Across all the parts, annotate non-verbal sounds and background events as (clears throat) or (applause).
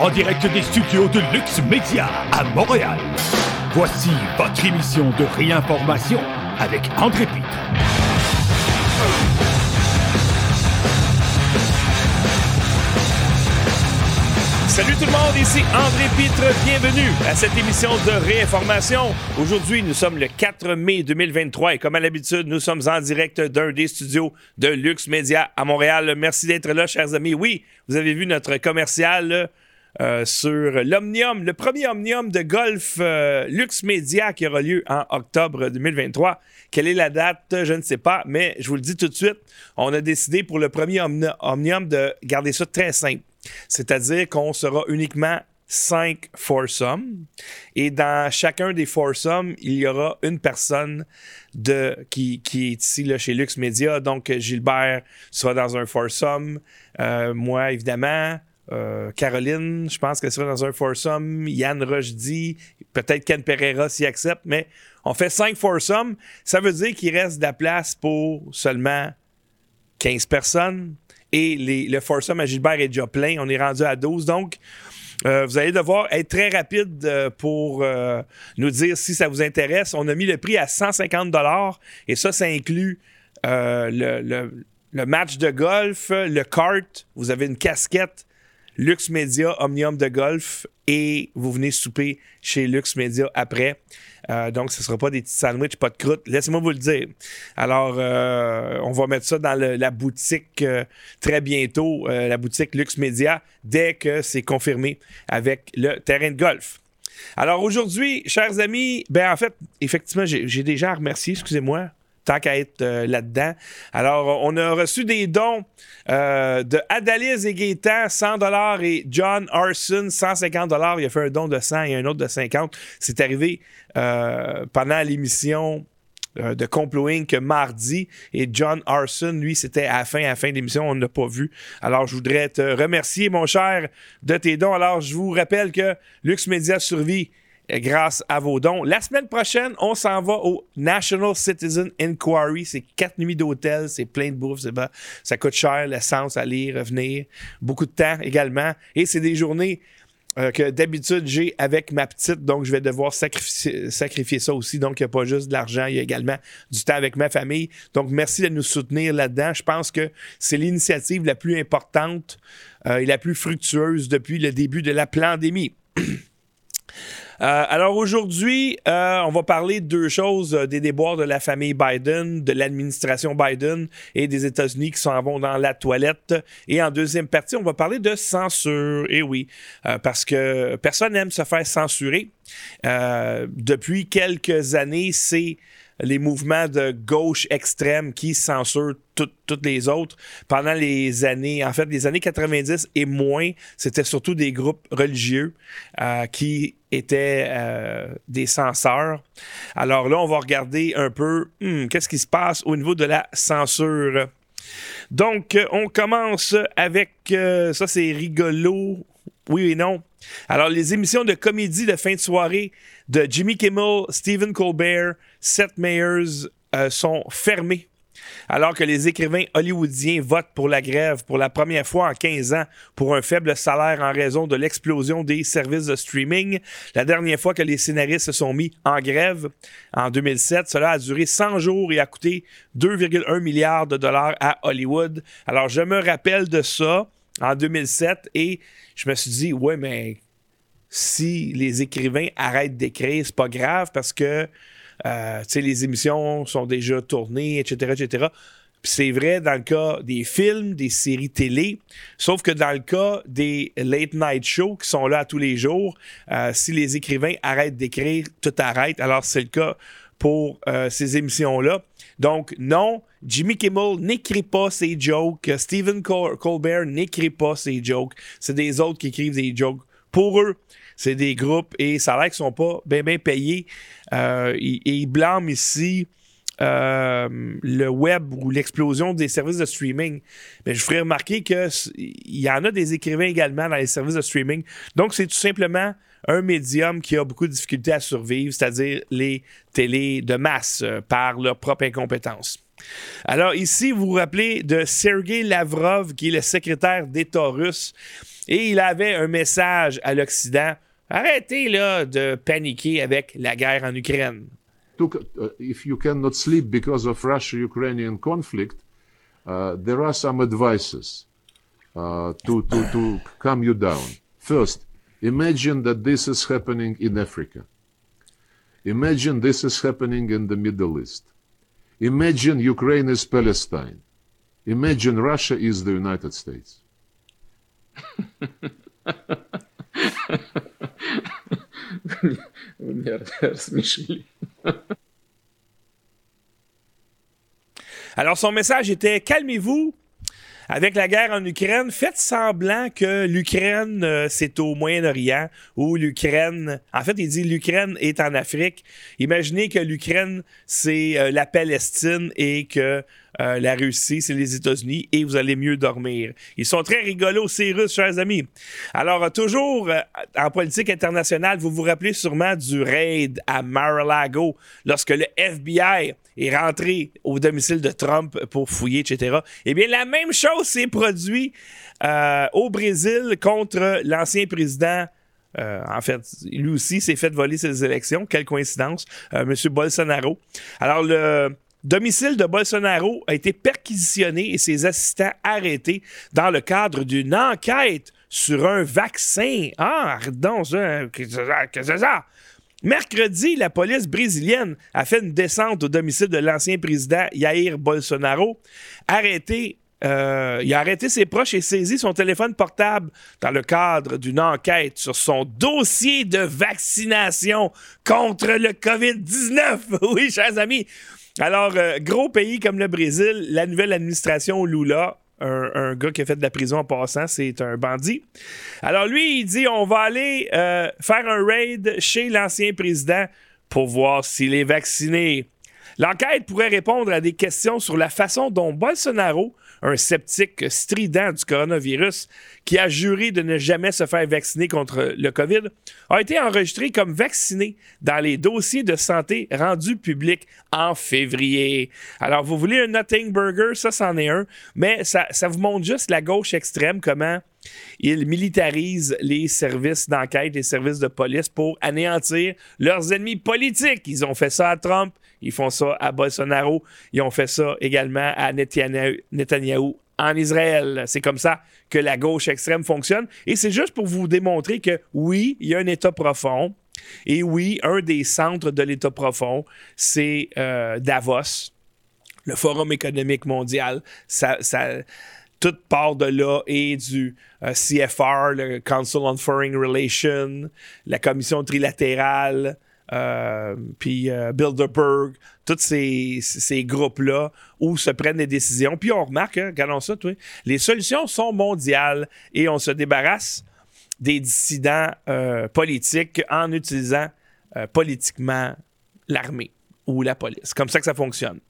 en direct des studios de Lux Media à Montréal. Voici votre émission de réinformation avec André Pitre. Salut tout le monde, ici André Pitre, bienvenue à cette émission de réinformation. Aujourd'hui, nous sommes le 4 mai 2023 et comme à l'habitude, nous sommes en direct d'un des studios de Lux Media à Montréal. Merci d'être là, chers amis. Oui, vous avez vu notre commercial euh, sur l'Omnium, le premier Omnium de golf euh, Media qui aura lieu en octobre 2023. Quelle est la date? Je ne sais pas, mais je vous le dis tout de suite, on a décidé pour le premier Omnium de garder ça très simple. C'est-à-dire qu'on sera uniquement cinq foursomes. Et dans chacun des foursomes, il y aura une personne de, qui, qui est ici là, chez Lux Media. Donc, Gilbert sera dans un foursome. Euh, moi, évidemment. Euh, Caroline, je pense qu'elle sera dans un foursome. Yann Rochdy, peut-être Ken Pereira s'y accepte, mais on fait cinq foursomes. Ça veut dire qu'il reste de la place pour seulement 15 personnes et le foursome à Gilbert est déjà plein. On est rendu à 12. Donc, euh, vous allez devoir être très rapide euh, pour nous dire si ça vous intéresse. On a mis le prix à 150 et ça, ça inclut le, match de golf, le kart. Vous avez une casquette Lux Media Omnium de golf et vous venez souper chez Lux Media après. Euh, donc, ce ne sera pas des petits sandwichs, pas de croûte. Laissez-moi vous le dire. Alors, euh, on va mettre ça dans la boutique euh, très bientôt, la boutique Lux Media, dès que c'est confirmé avec le terrain de golf. Alors aujourd'hui, chers amis, ben en fait, effectivement, j'ai déjà à remercier, excusez-moi tant qu'à être euh, là-dedans. Alors, on a reçu des dons euh, de Adalise et Gaétan, 100 et John Arson, 150 Il a fait un don de 100 et un autre de 50 C'est arrivé euh, pendant l'émission de Complot Inc. mardi. Et John Arson, lui, c'était à la fin, à la fin de l'émission, on ne l'a pas vu. Alors, je voudrais te remercier, mon cher, de tes dons. Alors, je vous rappelle que Lux Media survit grâce à vos dons. La semaine prochaine, on s'en va au National Citizen Inquiry. C'est quatre nuits d'hôtel, c'est plein de bouffe, ça coûte cher, l'essence, aller, revenir, beaucoup de temps également. Et c'est des journées euh, que d'habitude j'ai avec ma petite, donc je vais devoir sacrifier, sacrifier ça aussi. Donc, il n'y a pas juste de l'argent, il y a également du temps avec ma famille. Donc, merci de nous soutenir là-dedans. Je pense que c'est l'initiative la plus importante euh, et la plus fructueuse depuis le début de la pandémie. (clears throat) Euh, alors aujourd'hui, euh, on va parler de deux choses, euh, des déboires de la famille Biden, de l'administration Biden et des États-Unis qui s'en vont dans la toilette. Et en deuxième partie, on va parler de censure. Et oui, parce que personne n'aime se faire censurer. depuis quelques années, c'est les mouvements de gauche extrême qui censurent toutes les autres. Pendant les années, en fait, les années 90 et moins, c'était surtout des groupes religieux euh, qui étaient euh, des censeurs. Alors là, on va regarder un peu hmm, qu'est-ce qui se passe au niveau de la censure. Donc, on commence avec, euh, ça c'est rigolo, oui et non. Alors, les émissions de comédie de fin de soirée de Jimmy Kimmel, Stephen Colbert, Seth Meyers euh, sont fermées. Alors que les écrivains hollywoodiens votent pour la grève pour la première fois en 15 ans pour un faible salaire en raison de l'explosion des services de streaming, la dernière fois que les scénaristes se sont mis en grève, en 2007, cela a duré 100 jours et a coûté 2,1 milliards de dollars à Hollywood. Alors je me rappelle de ça en 2007 et je me suis dit, ouais, mais si les écrivains arrêtent d'écrire, c'est pas grave parce que euh, les émissions sont déjà tournées, etc., etc. c'est vrai dans le cas des films, des séries télé, sauf que dans le cas des late night shows qui sont là tous les jours, euh, si les écrivains arrêtent d'écrire, tout arrête. Alors c'est le cas pour euh, ces émissions-là. Donc non, Jimmy Kimmel n'écrit pas ses jokes. Stephen Colbert n'écrit pas ses jokes. C'est des autres qui écrivent des jokes pour eux. C'est des groupes et ça a l'air sont pas bien payés. Euh, et, ils blâment ici euh, le web ou l'explosion des services de streaming. Mais je ferais remarquer qu'il y en a des écrivains également dans les services de streaming. Donc, c'est tout simplement un médium qui a beaucoup de difficultés à survivre, c'est-à-dire les télés de masse euh, par leur propre incompétence. Alors ici, vous vous rappelez de Sergei Lavrov, qui est le secrétaire d'État russe. Et il avait un message à l'Occident. Arrêtez là de paniquer avec la guerre en Ukraine. Took, uh, if you cannot sleep because of Russia-Ukrainian conflict, uh, there are some advices uh, to, to, to calm you down. First, imagine that this is happening in Africa. Imagine this is happening in the Middle East. Imagine Ukraine is Palestine. Imagine Russia is the United States. (laughs) Вы меня рассмешили. (laughs) (laughs) Alors, son message était Calmez-vous. Avec la guerre en Ukraine, faites semblant que l'Ukraine, euh, c'est au Moyen-Orient, ou l'Ukraine... En fait, il dit l'Ukraine est en Afrique. Imaginez que l'Ukraine, c'est euh, la Palestine et que euh, la Russie, c'est les États-Unis, et vous allez mieux dormir. Ils sont très rigolos, ces Russes, chers amis. Alors, euh, toujours euh, en politique internationale, vous vous rappelez sûrement du raid à Mar-a-Lago, lorsque le FBI est rentré au domicile de Trump pour fouiller, etc. Eh bien, la même chose s'est produite au Brésil contre l'ancien président en fait, lui aussi s'est fait voler ses élections. Quelle coïncidence. M. Bolsonaro. Alors, le domicile de Bolsonaro a été perquisitionné et ses assistants arrêtés dans le cadre d'une enquête sur un vaccin. Ah, pardon, ça, c'est ça? Mercredi, la police brésilienne a fait une descente au domicile de l'ancien président Jair Bolsonaro, arrêté euh, il a arrêté ses proches et saisi son téléphone portable dans le cadre d'une enquête sur son dossier de vaccination contre le COVID-19. (laughs) Oui, chers amis. Alors, euh, gros pays comme le Brésil, la nouvelle administration Lula, un, gars qui a fait de la prison en passant, c'est un bandit. Alors lui, il dit on va aller euh, faire un raid chez l'ancien président pour voir s'il est vacciné. L'enquête pourrait répondre à des questions sur la façon dont Bolsonaro un sceptique strident du coronavirus qui a juré de ne jamais se faire vacciner contre le COVID, a été enregistré comme vacciné dans les dossiers de santé rendus publics en février. Alors, vous voulez un Nothing Burger, ça, c'en est un, mais ça, ça vous montre juste la gauche extrême, comment ils militarisent les services d'enquête, les services de police pour anéantir leurs ennemis politiques. Ils ont fait ça à Trump, ils font ça à Bolsonaro, ils ont fait ça également à Netanyahu en Israël. C'est comme ça que la gauche extrême fonctionne. Et c'est juste pour vous démontrer que oui, il y a un État profond. Et oui, un des centres de l'État profond, c'est euh, Davos, le Forum économique mondial. Ça, part de là et du euh, CFR, le Council on Foreign Relations, la commission trilatérale, euh, puis euh, Bilderberg, tous ces, groupes-là où se prennent des décisions. Puis on remarque, hein, regardons ça, toi, les solutions sont mondiales et on se débarrasse des dissidents politiques en utilisant politiquement l'armée ou la police. Comme ça que ça fonctionne.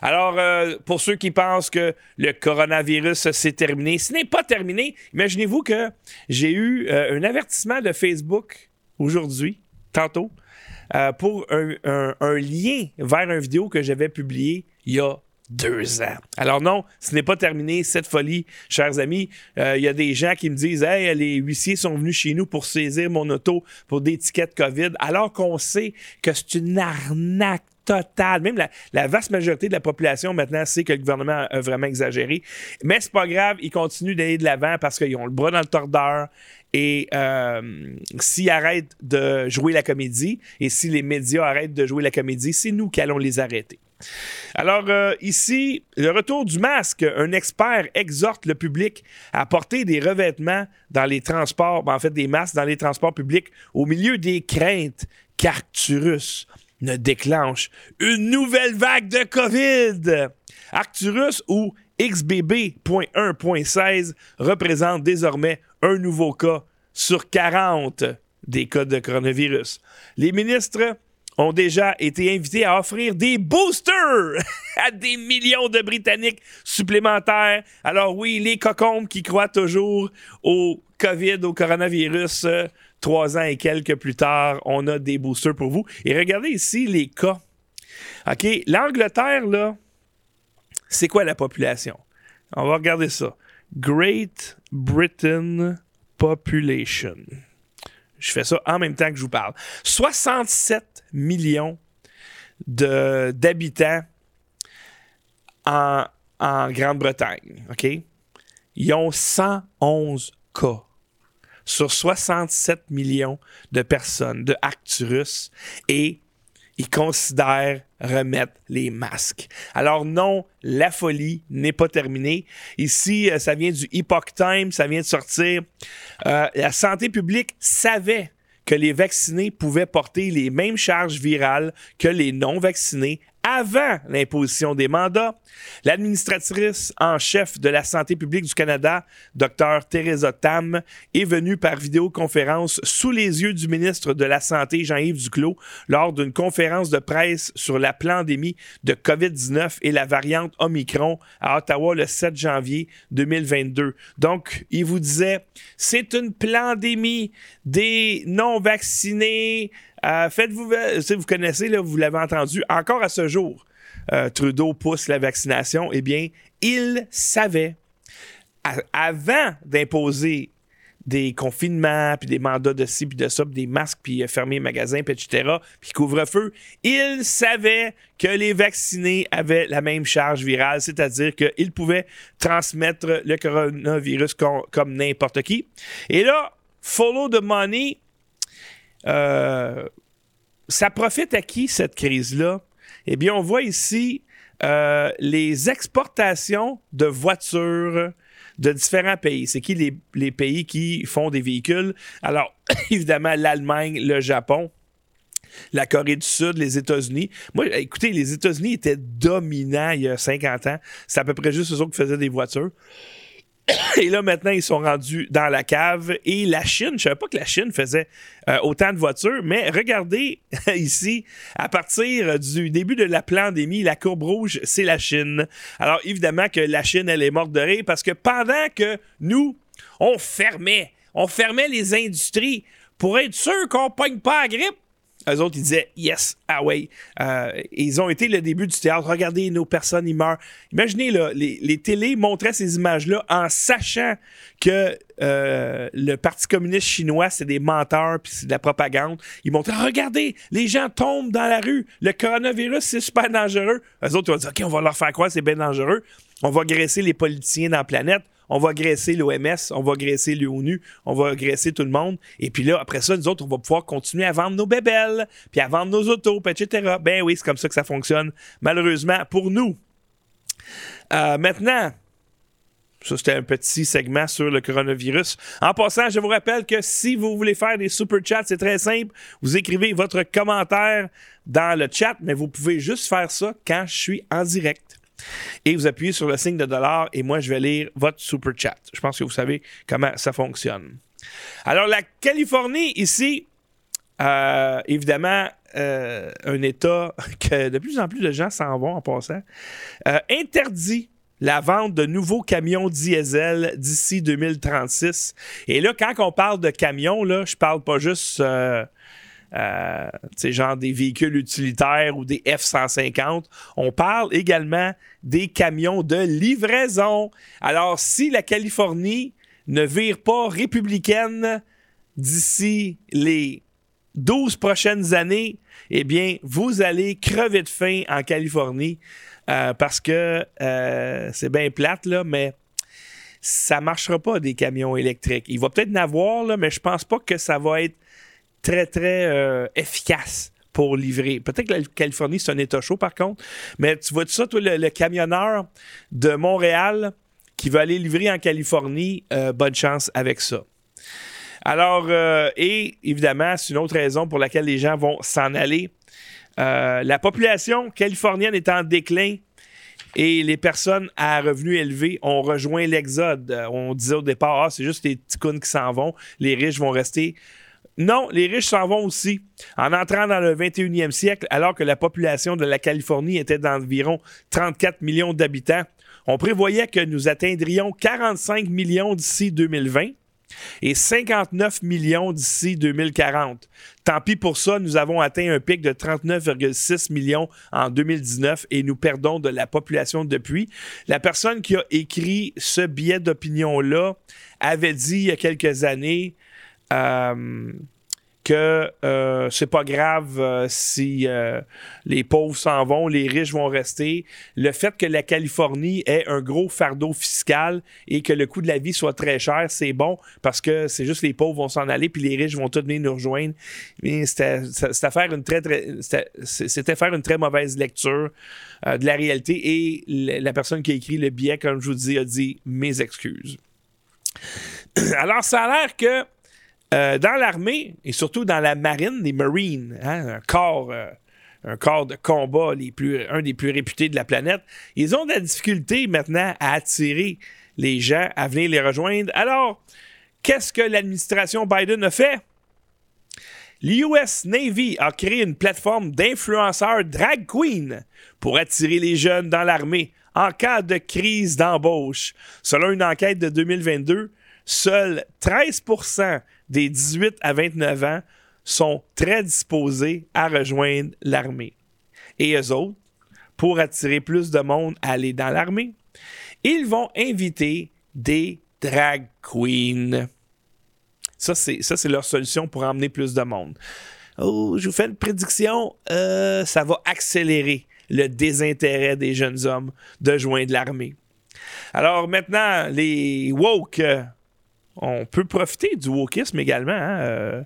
Alors, euh, pour ceux qui pensent que le coronavirus s'est terminé, ce n'est pas terminé. Imaginez-vous que j'ai eu euh, un avertissement de Facebook aujourd'hui, tantôt, euh, pour un, un, lien vers une vidéo que j'avais publiée il y a deux ans. Alors non, ce n'est pas terminé, cette folie, chers amis. Il y a des gens qui me disent Hey, les huissiers sont venus chez nous pour saisir mon auto pour des tickets COVID, alors qu'on sait que c'est une arnaque Total, Même la, vaste majorité de la population maintenant sait que le gouvernement a vraiment exagéré. Mais c'est pas grave, ils continuent d'aller de l'avant parce qu'ils ont le bras dans le tordeur. Et euh, s'ils arrêtent de jouer la comédie et si les médias arrêtent de jouer la comédie, c'est nous qui allons les arrêter. Alors euh, ici, le retour du masque. Un expert exhorte le public à porter des revêtements dans les transports, ben, en fait des masques dans les transports publics au milieu des craintes qu'Arcturus ne déclenche une nouvelle vague de COVID. Arcturus ou XBB.1.16 représente désormais un nouveau cas sur 40 des cas de coronavirus. Les ministres ont déjà été invités à offrir des boosters (laughs) à des millions de Britanniques supplémentaires. Alors oui, les cocombes qui croient toujours au COVID, au coronavirus, euh, trois ans et quelques plus tard, on a des boosters pour vous. Et regardez ici les cas. OK, l'Angleterre, là, c'est quoi la population? On va regarder ça. Great Britain population. Je fais ça en même temps que je vous parle. 67 millions d'habitants en, en Grande-Bretagne. OK? Ils ont 111 cas sur 67 millions de personnes de Arcturus et ils considèrent remettre les masques. Alors non, la folie n'est pas terminée. Ici, euh, ça vient du Epoch Times, ça vient de sortir. Euh, la santé publique savait que les vaccinés pouvaient porter les mêmes charges virales que les non-vaccinés avant l'imposition des mandats. L'administratrice en chef de la santé publique du Canada, Dr Teresa Tam, est venue par vidéoconférence sous les yeux du ministre de la Santé, Jean-Yves Duclos, lors d'une conférence de presse sur la pandémie de COVID-19 et la variante Omicron à Ottawa le 7 janvier 2022. Donc, il vous disait, c'est une pandémie des non-vaccinés, euh, faites-vous, vous connaissez, là, vous l'avez entendu, encore à ce jour, euh, Trudeau pousse la vaccination. Eh bien, il savait, avant d'imposer des confinements, puis des mandats de ci, puis de ça, puis des masques, puis euh, fermer les magasins, puis etc., puis couvre-feu, il savait que les vaccinés avaient la même charge virale, c'est-à-dire qu'ils pouvaient transmettre le coronavirus com- comme n'importe qui. Et là, follow the money, euh, ça profite à qui cette crise-là? Eh bien, on voit ici euh, les exportations de voitures de différents pays. C'est qui les, les pays qui font des véhicules? Alors, (coughs) évidemment, l'Allemagne, le Japon, la Corée du Sud, les États-Unis. Moi, écoutez, les États-Unis étaient dominants il y a 50 ans. C'est à peu près juste eux autres qui faisaient des voitures. Et là, maintenant, ils sont rendus dans la cave. Et la Chine, je savais pas que la Chine faisait euh, autant de voitures, mais regardez (laughs) ici, à partir du début de la pandémie, la courbe rouge, c'est la Chine. Alors, évidemment que la Chine, elle est morte de rire parce que pendant que nous, on fermait, on fermait les industries pour être sûr qu'on pogne pas la grippe, eux autres, ils disaient yes, ah ouais. Euh, ils ont été le début du théâtre. Regardez, nos personnes, ils meurent. Imaginez, là, les, les télés montraient ces images-là en sachant que euh, le Parti communiste chinois, c'est des menteurs puis c'est de la propagande. Ils montraient, regardez, les gens tombent dans la rue. Le coronavirus, c'est super dangereux. Eux autres, ils vont dire, OK, on va leur faire croire c'est bien dangereux. On va graisser les politiciens dans la planète on va graisser l'OMS, on va graisser l'ONU, on va graisser tout le monde. Et puis là, après ça, nous autres, on va pouvoir continuer à vendre nos bébelles, puis à vendre nos autos, etc. Ben oui, c'est comme ça que ça fonctionne, malheureusement, pour nous. Euh, maintenant, ça, c'était un petit segment sur le coronavirus. En passant, je vous rappelle que si vous voulez faire des super chats, c'est très simple. Vous écrivez votre commentaire dans le chat, mais vous pouvez juste faire ça quand je suis en direct et vous appuyez sur le signe de dollar et moi je vais lire votre super chat. Je pense que vous savez comment ça fonctionne. Alors la Californie ici, euh, évidemment, euh, un État (laughs) que de plus en plus de gens s'en vont en passant, euh, interdit la vente de nouveaux camions diesel d'ici 2036. Et là, quand on parle de camions, là, je parle pas juste euh, genre des véhicules utilitaires ou des F-150. On parle également des camions de livraison. Alors, si la Californie ne vire pas républicaine d'ici les 12 prochaines années, eh bien, vous allez crever de faim en Californie euh, parce que euh, c'est bien plate, là, mais ça marchera pas des camions électriques. Il va peut-être en avoir, là, mais je pense pas que ça va être très, très euh, efficace pour livrer. Peut-être que la Californie, c'est un état chaud, par contre. Mais tu vois ça, toi, le, camionneur de Montréal qui veut aller livrer en Californie, euh, bonne chance avec ça. Alors, euh, et évidemment, c'est une autre raison pour laquelle les gens vont s'en aller. La population californienne est en déclin et les personnes à revenus élevés ont rejoint l'exode. On disait au départ, ah, c'est juste les cons qui s'en vont, les riches vont rester. Non, les riches s'en vont aussi. En entrant dans le 21e siècle, alors que la population de la Californie était d'environ 34 millions d'habitants, on prévoyait que nous atteindrions 45 millions d'ici 2020. et 59 millions d'ici 2040. Tant pis pour ça, nous avons atteint un pic de 39,6 millions en 2019 et nous perdons de la population depuis. La personne qui a écrit ce billet d'opinion-là avait dit il y a quelques années euh, que euh, c'est pas grave euh, si euh, les pauvres s'en vont, les riches vont rester. Le fait que la Californie ait un gros fardeau fiscal et que le coût de la vie soit très cher, c'est bon parce que c'est juste les pauvres vont s'en aller puis les riches vont tous venir nous rejoindre. C'était faire une très, très c'était faire une très mauvaise lecture de la réalité et la personne qui a écrit le billet, comme je vous dis, a dit mes excuses. (clears throat) Alors, ça a l'air que euh, dans l'armée et surtout dans la marine, les Marines, hein, un corps. Euh, un corps de combat un des plus réputés de la planète, ils ont de la difficulté maintenant à attirer les gens à venir les rejoindre. Alors, qu'est-ce que l'administration Biden a fait? L'US Navy a créé une plateforme d'influenceurs drag queen pour attirer les jeunes dans l'armée en cas de crise d'embauche. Selon une enquête de 2022, seuls 13% des 18 à 29 ans sont très disposés à rejoindre l'armée. Et eux autres, pour attirer plus de monde à aller dans l'armée, ils vont inviter des drag queens. Ça, c'est, leur solution pour emmener plus de monde. Oh, je vous fais une prédiction, euh, ça va accélérer le désintérêt des jeunes hommes de joindre l'armée. Alors maintenant, les woke euh, on peut profiter du wokisme également. Hein, euh,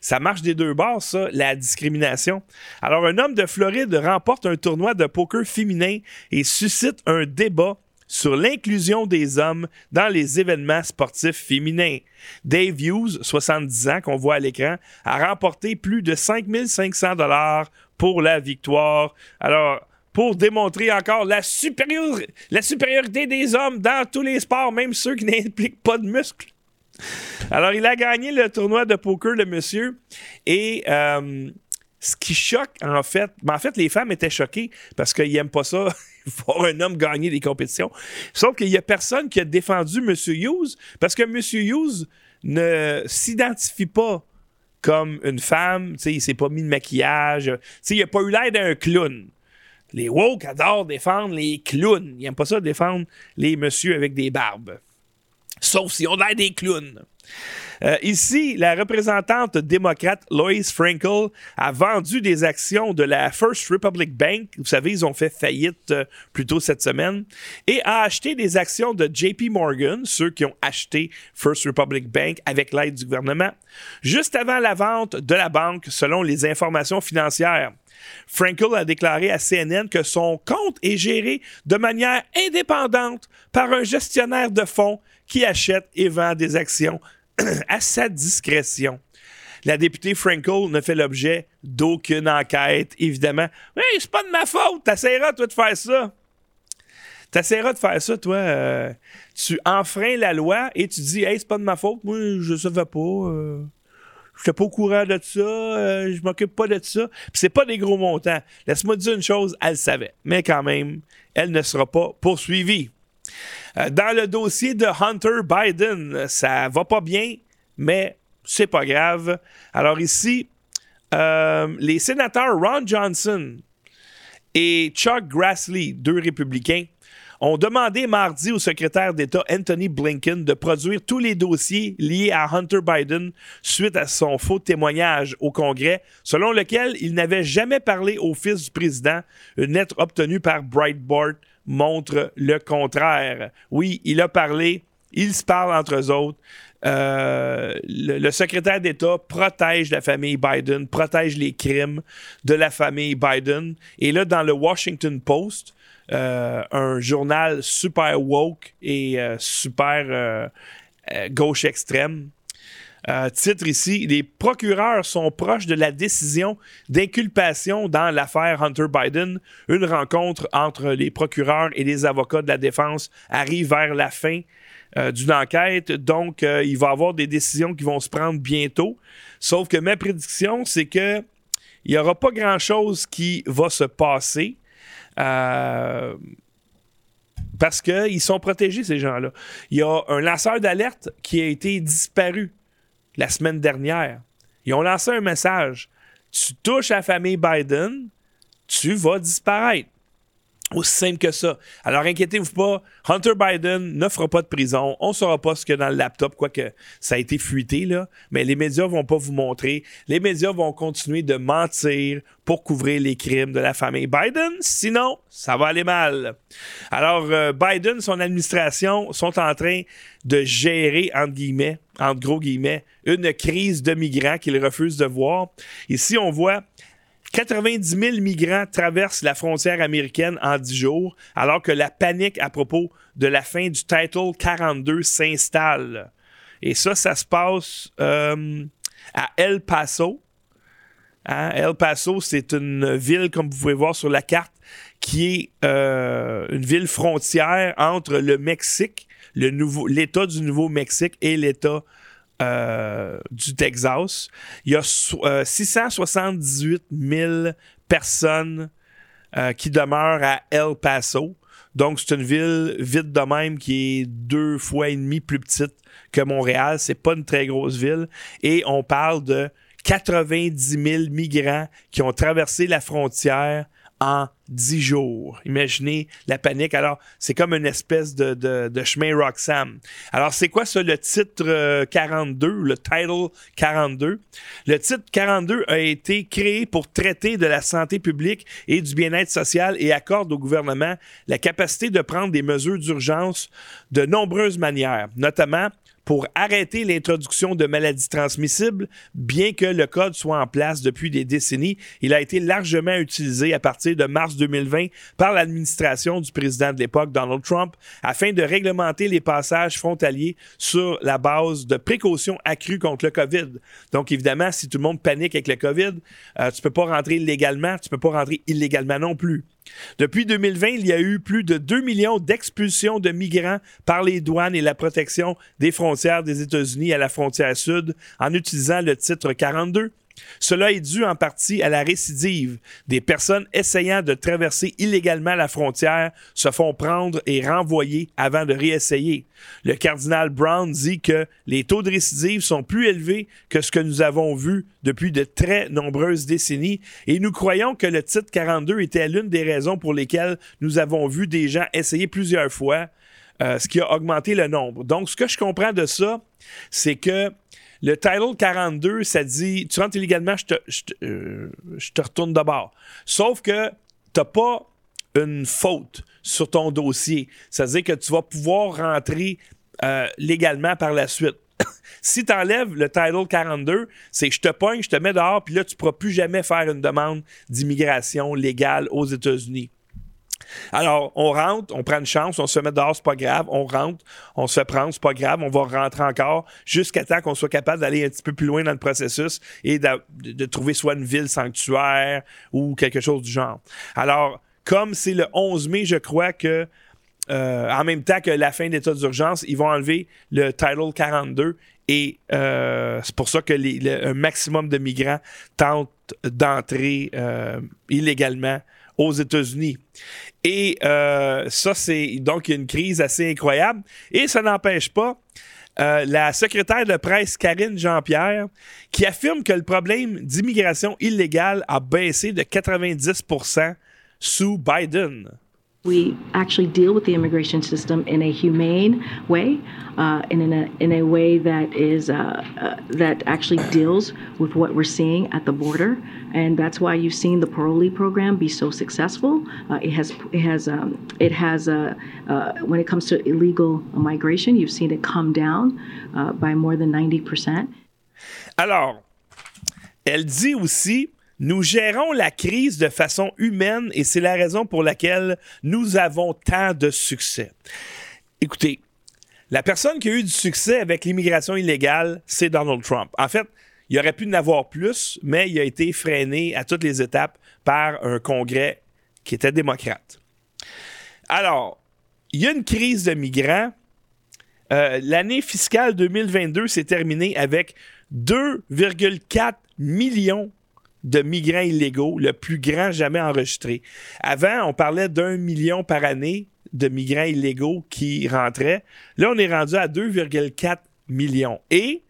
ça marche des deux bords, ça, la discrimination. Alors, un homme de Floride remporte un tournoi de poker féminin et suscite un débat sur l'inclusion des hommes dans les événements sportifs féminins. Dave Hughes, 70 ans, qu'on voit à l'écran, a remporté plus de 5500 dollars pour la victoire. Alors, pour démontrer encore la, la supériorité des hommes dans tous les sports, même ceux qui (laughs) n'impliquent pas de muscles. Alors, il a gagné le tournoi de poker, le monsieur. Et euh, ce qui choque, en fait, ben, en fait, les femmes étaient choquées parce qu'ils n'aiment pas ça, (laughs) voir un homme gagner des compétitions. Sauf qu'il n'y a personne qui a défendu M. Hughes parce que M. Hughes ne s'identifie pas comme une femme. Il il s'est pas mis de maquillage. il n'a pas eu l'air d'un clown. Les woke adorent défendre les clowns. Ils n'aiment pas ça défendre les messieurs avec des barbes. Sauf si on a des clowns. Euh, ici, la représentante démocrate Lois Frankel a vendu des actions de la First Republic Bank. Vous savez, ils ont fait faillite euh, plus tôt cette semaine. Et a acheté des actions de JP Morgan, ceux qui ont acheté First Republic Bank avec l'aide du gouvernement, juste avant la vente de la banque, selon les informations financières. Frankel a déclaré à CNN que son compte est géré de manière indépendante par un gestionnaire de fonds qui achète et vend des actions (clears throat) à sa discrétion. La députée Frankel ne fait l'objet d'aucune enquête, évidemment. Oui, c'est pas de ma faute. T'essaieras, toi, de faire ça. T'essaieras de faire ça, toi. Euh, tu enfreins la loi et tu dis, hey, c'est pas de ma faute. Moi, je savais pas. Euh, je suis pas au courant de ça. Euh, je m'occupe pas de ça. Puis c'est pas des gros montants. Laisse-moi dire une chose, elle savait. Mais quand même, elle ne sera pas poursuivie. Euh, dans le dossier de Hunter Biden, ça va pas bien, mais c'est pas grave. Alors ici, euh, les sénateurs Ron Johnson et Chuck Grassley, deux républicains, ont demandé mardi au secrétaire d'État Anthony Blinken de produire tous les dossiers liés à Hunter Biden suite à son faux témoignage au Congrès, selon lequel il n'avait jamais parlé au fils du président, une lettre obtenue par Breitbart montre le contraire. Oui, il a parlé, ils se parlent entre eux autres. Euh, le, secrétaire d'État protège la famille Biden, protège les crimes de la famille Biden. Et là, dans le Washington Post, euh, un journal super woke et euh, super gauche extrême, euh, titre ici, les procureurs sont proches de la décision d'inculpation dans l'affaire Hunter Biden. Une rencontre entre les procureurs et les avocats de la défense arrive vers la fin euh, d'une enquête. Donc, euh, il va y avoir des décisions qui vont se prendre bientôt. Sauf que ma prédiction, c'est que il n'y aura pas grand-chose qui va se passer Parce qu'ils sont protégés, ces gens-là. Il y a un lanceur d'alerte qui a été disparu la semaine dernière. Ils ont lancé un message. Tu touches la famille Biden, tu vas disparaître. Aussi simple que ça. Alors inquiétez-vous pas, Hunter Biden ne fera pas de prison. On ne saura pas ce qu'il y a dans le laptop, quoique ça a été fuité, là. Mais les médias vont pas vous montrer. Les médias vont continuer de mentir pour couvrir les crimes de la famille Biden. Sinon, ça va aller mal. Alors, euh, Biden, son administration sont en train de gérer, entre guillemets, entre gros guillemets, une crise de migrants qu'ils refusent de voir. Ici, on voit 90 000 migrants traversent la frontière américaine en 10 jours, alors que la panique à propos de la fin du Title 42 s'installe. Et ça, ça se passe euh, à El Paso. Hein? El Paso, c'est une ville, comme vous pouvez voir sur la carte, qui est euh, une ville frontière entre le Mexique, l'État du Nouveau-Mexique et l'État euh, du Texas. Il y a 678 000 personnes euh, qui demeurent à El Paso. Donc, c'est une ville vide de même qui est deux fois et demi plus petite que Montréal. C'est pas une très grosse ville. Et on parle de 90 000 migrants qui ont traversé la frontière en 10 jours. Imaginez la panique. Alors, c'est comme une espèce de, de, chemin Roxham. Alors, c'est quoi ça, le titre 42, euh, le title 42? Le titre 42 a été créé pour traiter de la santé publique et du bien-être social et accorde au gouvernement la capacité de prendre des mesures d'urgence de nombreuses manières, notamment pour arrêter l'introduction de maladies transmissibles, bien que le code soit en place depuis des décennies. Il a été largement utilisé à partir de mars 2020 par l'administration du président de l'époque, Donald Trump, afin de réglementer les passages frontaliers sur la base de précautions accrues contre le COVID. Donc, évidemment, si tout le monde panique avec le COVID, euh, tu peux pas rentrer légalement, tu peux pas rentrer illégalement non plus. Depuis 2020, il y a eu plus de 2 millions d'expulsions de migrants par les douanes et la protection des frontières des États-Unis à la frontière sud en utilisant le titre 42 cela est dû en partie à la récidive. Des personnes essayant de traverser illégalement la frontière se font prendre et renvoyer avant de réessayer. Le cardinal Brown dit que les taux de récidive sont plus élevés que ce que nous avons vu depuis de très nombreuses décennies et nous croyons que le titre 42 était l'une des raisons pour lesquelles nous avons vu des gens essayer plusieurs fois, euh, ce qui a augmenté le nombre. Donc, ce que je comprends de ça, c'est que le title 42, ça dit tu rentres illégalement, je te, je te, euh, retourne de bord. Sauf que tu n'as pas une faute sur ton dossier. Ça veut dire que tu vas pouvoir rentrer euh, légalement par la suite. (coughs) si tu enlèves le title 42, c'est je te pogne, je te mets dehors, puis là, tu ne pourras plus jamais faire une demande d'immigration légale aux États-Unis. Alors, on rentre, on prend une chance, on se met dehors, c'est pas grave, on rentre, on se prend, c'est pas grave, on va rentrer encore jusqu'à temps qu'on soit capable d'aller un petit peu plus loin dans le processus et de, trouver soit une ville sanctuaire ou quelque chose du genre. Alors, comme c'est le 11 mai, je crois que euh, en même temps que la fin de l'état d'urgence, ils vont enlever le Title 42 et euh, c'est pour ça que un maximum de migrants tentent d'entrer euh, illégalement aux États-Unis. Et euh, ça, c'est donc une crise assez incroyable. Et ça n'empêche pas euh, la secrétaire de presse Karine Jean-Pierre qui affirme que le problème d'immigration illégale a baissé de 90% sous Biden. We actually deal with the immigration system in a humane way, uh, and in a in a way that is uh, uh, that actually deals with what we're seeing at the border, and that's why you've seen the parolee program be so successful. Uh, it has it has um, it has uh, uh, when it comes to illegal migration, you've seen it come down by more than ninety percent. Alors, elle dit aussi Nous gérons la crise de façon humaine et c'est la raison pour laquelle nous avons tant de succès. Écoutez, la personne qui a eu du succès avec l'immigration illégale, c'est Donald Trump. En fait, il aurait pu en avoir plus, mais il a été freiné à toutes les étapes par un Congrès qui était démocrate. Alors, il y a une crise de migrants. Euh, l'année fiscale 2022 s'est terminée avec 2,4 millions de migrants illégaux, le plus grand jamais enregistré. Avant, on parlait d'un million par année de migrants illégaux qui rentraient. Là, on est rendu à 2,4 millions. Et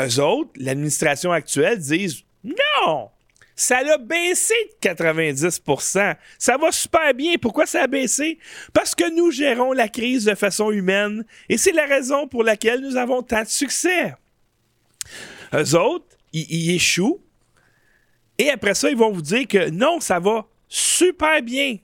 eux autres, l'administration actuelle, disent non! Ça a baissé de 90% Ça va super bien. Pourquoi ça a baissé? Parce que nous gérons la crise de façon humaine et c'est la raison pour laquelle nous avons tant de succès. Eux autres, ils échouent et après ça, ils vont vous dire que non, ça va super bien.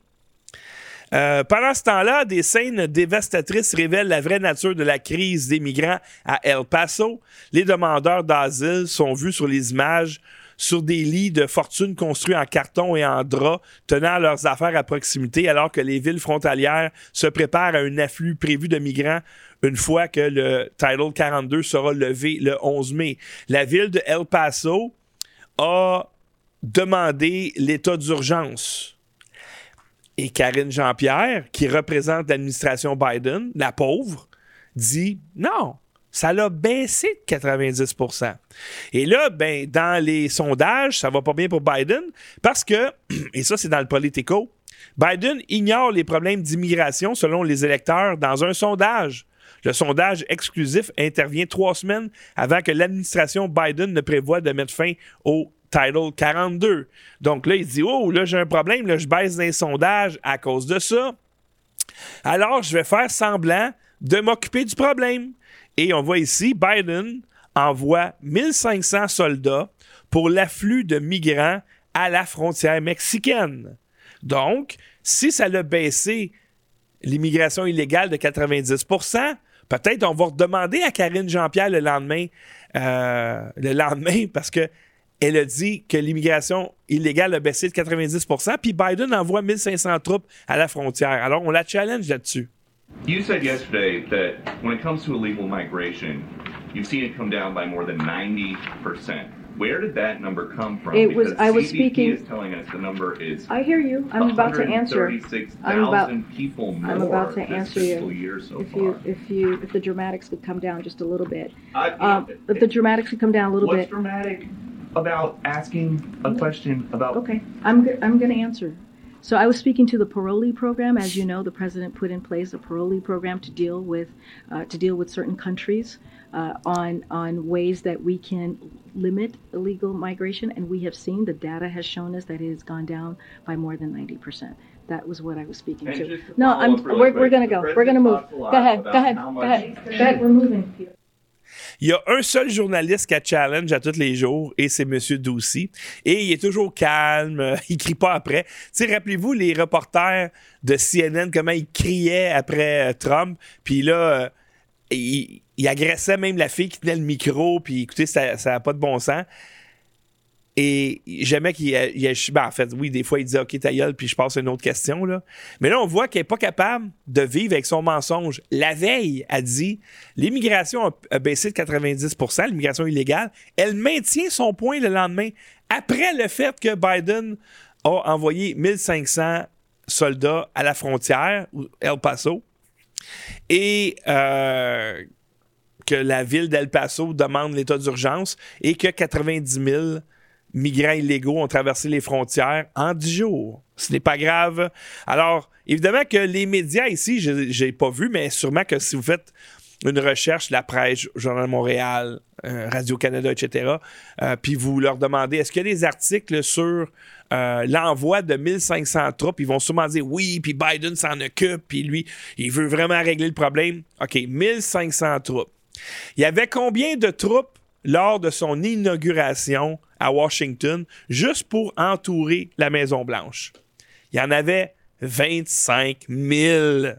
Euh, pendant ce temps-là, des scènes dévastatrices révèlent la vraie nature de la crise des migrants à El Paso. Les demandeurs d'asile sont vus sur les images sur des lits de fortune construits en carton et en drap, tenant leurs affaires à proximité, alors que les villes frontalières se préparent à un afflux prévu de migrants une fois que le Title 42 sera levé le 11 mai. La ville de El Paso a demandé l'état d'urgence et Karine Jean-Pierre, qui représente l'administration Biden, la pauvre, dit non, ça l'a baissé de 90% Et là, ben, dans les sondages, ça va pas bien pour Biden parce que, (clears throat) et ça c'est dans le Politico, Biden ignore les problèmes d'immigration selon les électeurs dans un sondage. Le sondage exclusif intervient trois semaines avant que l'administration Biden ne prévoit de mettre fin au Title 42. Donc là, il dit Oh, là, j'ai un problème, là, je baisse d'un sondage à cause de ça. Alors, je vais faire semblant de m'occuper du problème. Et on voit ici, Biden envoie 1500 soldats pour l'afflux de migrants à la frontière mexicaine. Donc, si ça l'a baissé l'immigration illégale de 90% peut-être on va redemander à Karine Jean-Pierre le lendemain, euh, le lendemain, parce que elle a dit que l'immigration illégale a baissé de 90 puis Biden envoie 1500 troupes à la frontière. Alors, on la challenge là-dessus. You said yesterday that when it comes to illegal migration, you've seen it come down by more than 90%. Where did that number come from? It was. I was CBP speaking. is telling us the number is. I hear you. I'm about to answer. I'm about. people more I'm about to this answer fiscal you. year so If far. you, if you, if the dramatics could come down just a little bit. I- Um, if the dramatics could come down a little What's bit. dramatic about asking a question about? Okay, I'm, go- I'm going to answer. So I was speaking to the parolee program. As you know, the president put in place a parolee program to deal with uh, to deal with certain countries uh, on on ways that we can limit illegal migration, and we have seen the data has shown us that it has gone down by more than ninety percent. That was what I was speaking And to. to No, I'm. really We're, we're going to go. We're going to move. president talks a lot Go ahead. Go ahead. Go ahead. Go ahead. We're moving. Peter. Il y a un seul journaliste qui a challenge à tous les jours et c'est M. Doucy. Et il est toujours calme, (laughs) il crie pas après. Tu rappelez-vous les reporters de CNN, comment ils criaient après euh, Trump. Puis là, euh, il, il agressait même la fille qui tenait le micro. Puis écoutez, ça n'a pas de bon sens. Et j'aimais qu'il il, il- ben, en fait, oui, des fois, il dit OK, ta gueule, puis je passe à une autre question. Là. Mais là, on voit qu'elle n'est pas capable de vivre avec son mensonge. La veille, a dit l'immigration a, baissé de 90% l'immigration illégale. Elle maintient son point le lendemain, après le fait que Biden a envoyé 1500 soldats à la frontière, El Paso, et euh, que la ville d'El Paso demande l'état d'urgence et que 90 000 migrants illégaux ont traversé les frontières en 10 jours. Ce n'est pas grave. Alors, évidemment que les médias ici, je n'ai pas vu, mais sûrement que si vous faites une recherche, la presse, Journal de Montréal, euh, Radio-Canada, etc., euh, puis vous leur demandez, est-ce qu'il y a des articles sur euh, l'envoi de 1500 troupes? Ils vont sûrement dire oui, puis Biden s'en occupe, puis lui, il veut vraiment régler le problème. OK, 1500 troupes. Il y avait combien de troupes lors de son inauguration à Washington, juste pour entourer la Maison-Blanche? Il y en avait 25 000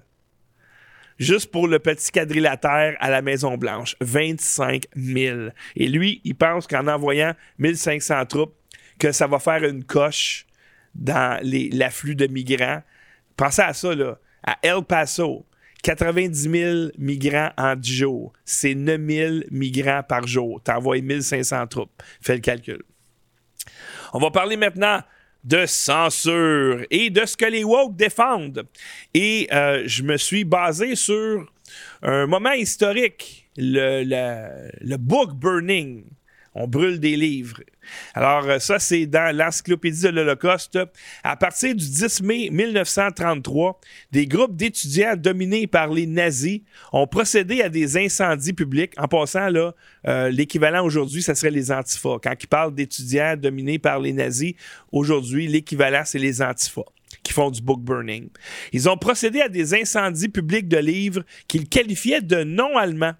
juste pour le petit quadrilatère à la Maison-Blanche. 25 000. Et lui, il pense qu'en envoyant 1500 troupes, que ça va faire une coche dans l'afflux de migrants. Pensez à ça, là. À El Paso, 90 000 migrants en 10 jours. C'est 9 000 migrants par jour. T'envoies 1500 troupes. Fais le calcul. On va parler maintenant de censure et de ce que les woke défendent. Et euh, je me suis basé sur un moment historique, le, book burning. On brûle des livres. Alors, euh, ça, c'est dans l'Encyclopédie de l'Holocauste. À partir du 10 mai 1933, des groupes d'étudiants dominés par les nazis ont procédé à des incendies publics. En passant, là, euh, l'équivalent aujourd'hui, ça serait les antifas. Quand ils parlent d'étudiants dominés par les nazis, aujourd'hui, l'équivalent, c'est les antifas qui font du book burning. Ils ont procédé à des incendies publics de livres qu'ils qualifiaient de non allemands.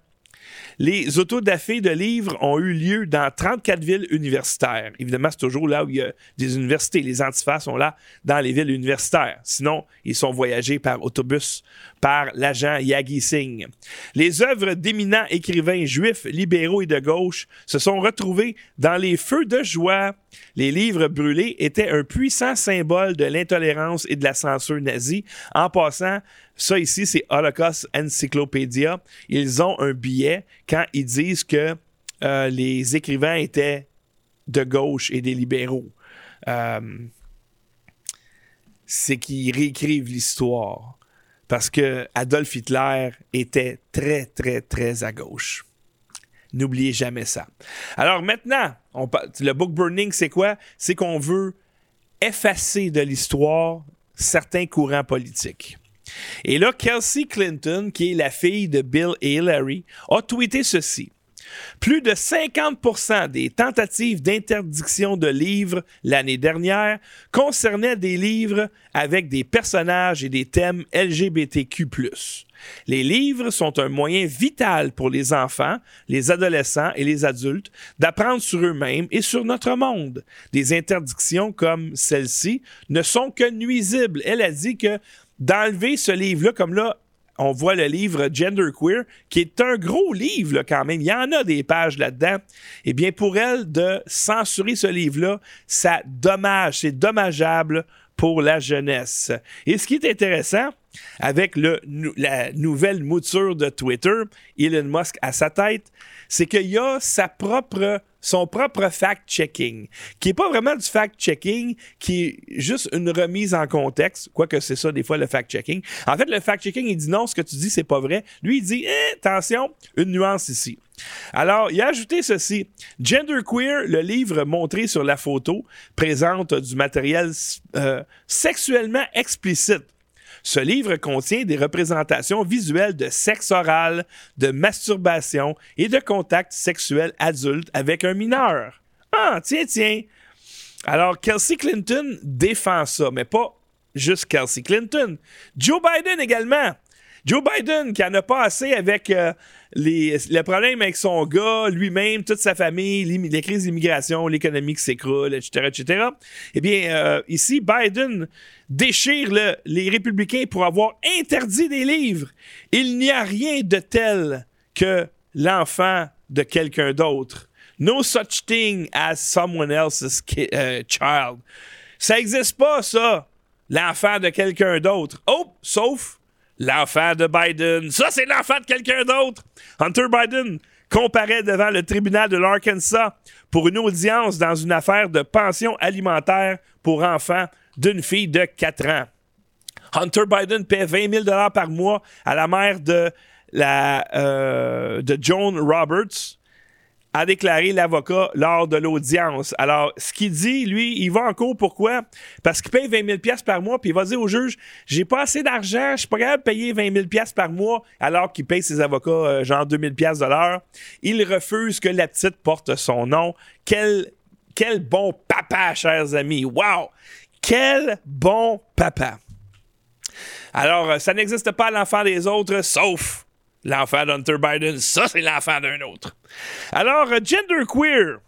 Les autodafés de livres ont eu lieu dans 34 villes universitaires. Évidemment, c'est toujours là où il y a des universités. Les antifas sont là dans les villes universitaires. Sinon, ils sont voyagés par autobus par l'agent Yagi Singh. Les œuvres d'éminents écrivains juifs, libéraux et de gauche se sont retrouvées dans les feux de joie. Les livres brûlés étaient un puissant symbole de l'intolérance et de la censure nazie. En passant, ça ici, c'est Holocaust Encyclopedia. Ils ont un billet quand ils disent que euh, les écrivains étaient de gauche et des libéraux. Euh, c'est qu'ils réécrivent l'histoire. Parce que Adolf Hitler était très, très, très à gauche. N'oubliez jamais ça. Alors maintenant, le book burning, c'est quoi? C'est qu'on veut effacer de l'histoire certains courants politiques. Et là, Kelsey Clinton, qui est la fille de Bill Hillary, a tweeté ceci. Plus de 50% des tentatives d'interdiction de livres l'année dernière concernaient des livres avec des personnages et des thèmes LGBTQ. Les livres sont un moyen vital pour les enfants, les adolescents et les adultes d'apprendre sur eux-mêmes et sur notre monde. Des interdictions comme celle-ci ne sont que nuisibles. Elle a dit que d'enlever ce livre-là, comme là, on voit le livre Gender Queer, qui est un gros livre quand même. Il y en a des pages là-dedans. Eh bien, pour elle, de censurer ce livre-là, ça dommage, c'est dommageable pour la jeunesse. Et ce qui est intéressant, avec la nouvelle mouture de Twitter, Elon Musk à sa tête, c'est qu'il y a sa propre son propre fact-checking, qui n'est pas vraiment du fact-checking, qui est juste une remise en contexte, quoique c'est ça des fois le fact-checking. En fait, le fact-checking, il dit non, ce que tu dis, c'est pas vrai. Lui, il dit, eh, attention, une nuance ici. Alors, il a ajouté ceci. Gender Queer, le livre montré sur la photo, présente du matériel euh, sexuellement explicite ce livre contient des représentations visuelles de sexe oral, de masturbation et de contact sexuel adulte avec un mineur. Ah, tiens, tiens. Alors, Kelsey Clinton défend ça, mais pas juste Kelsey Clinton. Joe Biden également. Joe Biden, qui en a pas assez avec euh, les, le problème avec son gars, lui-même, toute sa famille, les crises d'immigration, l'économie qui s'écroule, etc., etc. Eh bien, euh, ici, Biden déchire les républicains pour avoir interdit des livres. Il n'y a rien de tel que l'enfant de quelqu'un d'autre. No such thing as someone else's euh, child. Ça n'existe pas, ça, l'enfant de quelqu'un d'autre. Oh, sauf l'enfant de Biden. Ça, c'est l'enfant de quelqu'un d'autre. Hunter Biden comparaît devant le tribunal de l'Arkansas pour une audience dans une affaire de pension alimentaire pour enfants d'une fille de 4 ans. Hunter Biden paie 20 000 par mois à la mère de, la, euh, de Joan Roberts, a déclaré l'avocat lors de l'audience. Alors, ce qu'il dit, lui, il va en cours. Pourquoi? Parce qu'il paye 20 000 par mois, puis il va dire au juge, j'ai pas assez d'argent, je suis pas capable payer 20 000 par mois, alors qu'il paye ses avocats euh, genre 2 000 de l'heure. Il refuse que la petite porte son nom. Quel, quel bon papa, chers amis. Wow! Quel bon papa. Alors, euh, ça n'existe pas l'enfant des autres, sauf l'enfant d'Hunter Biden. Ça, c'est l'enfant d'un autre. Alors, euh, gender queer.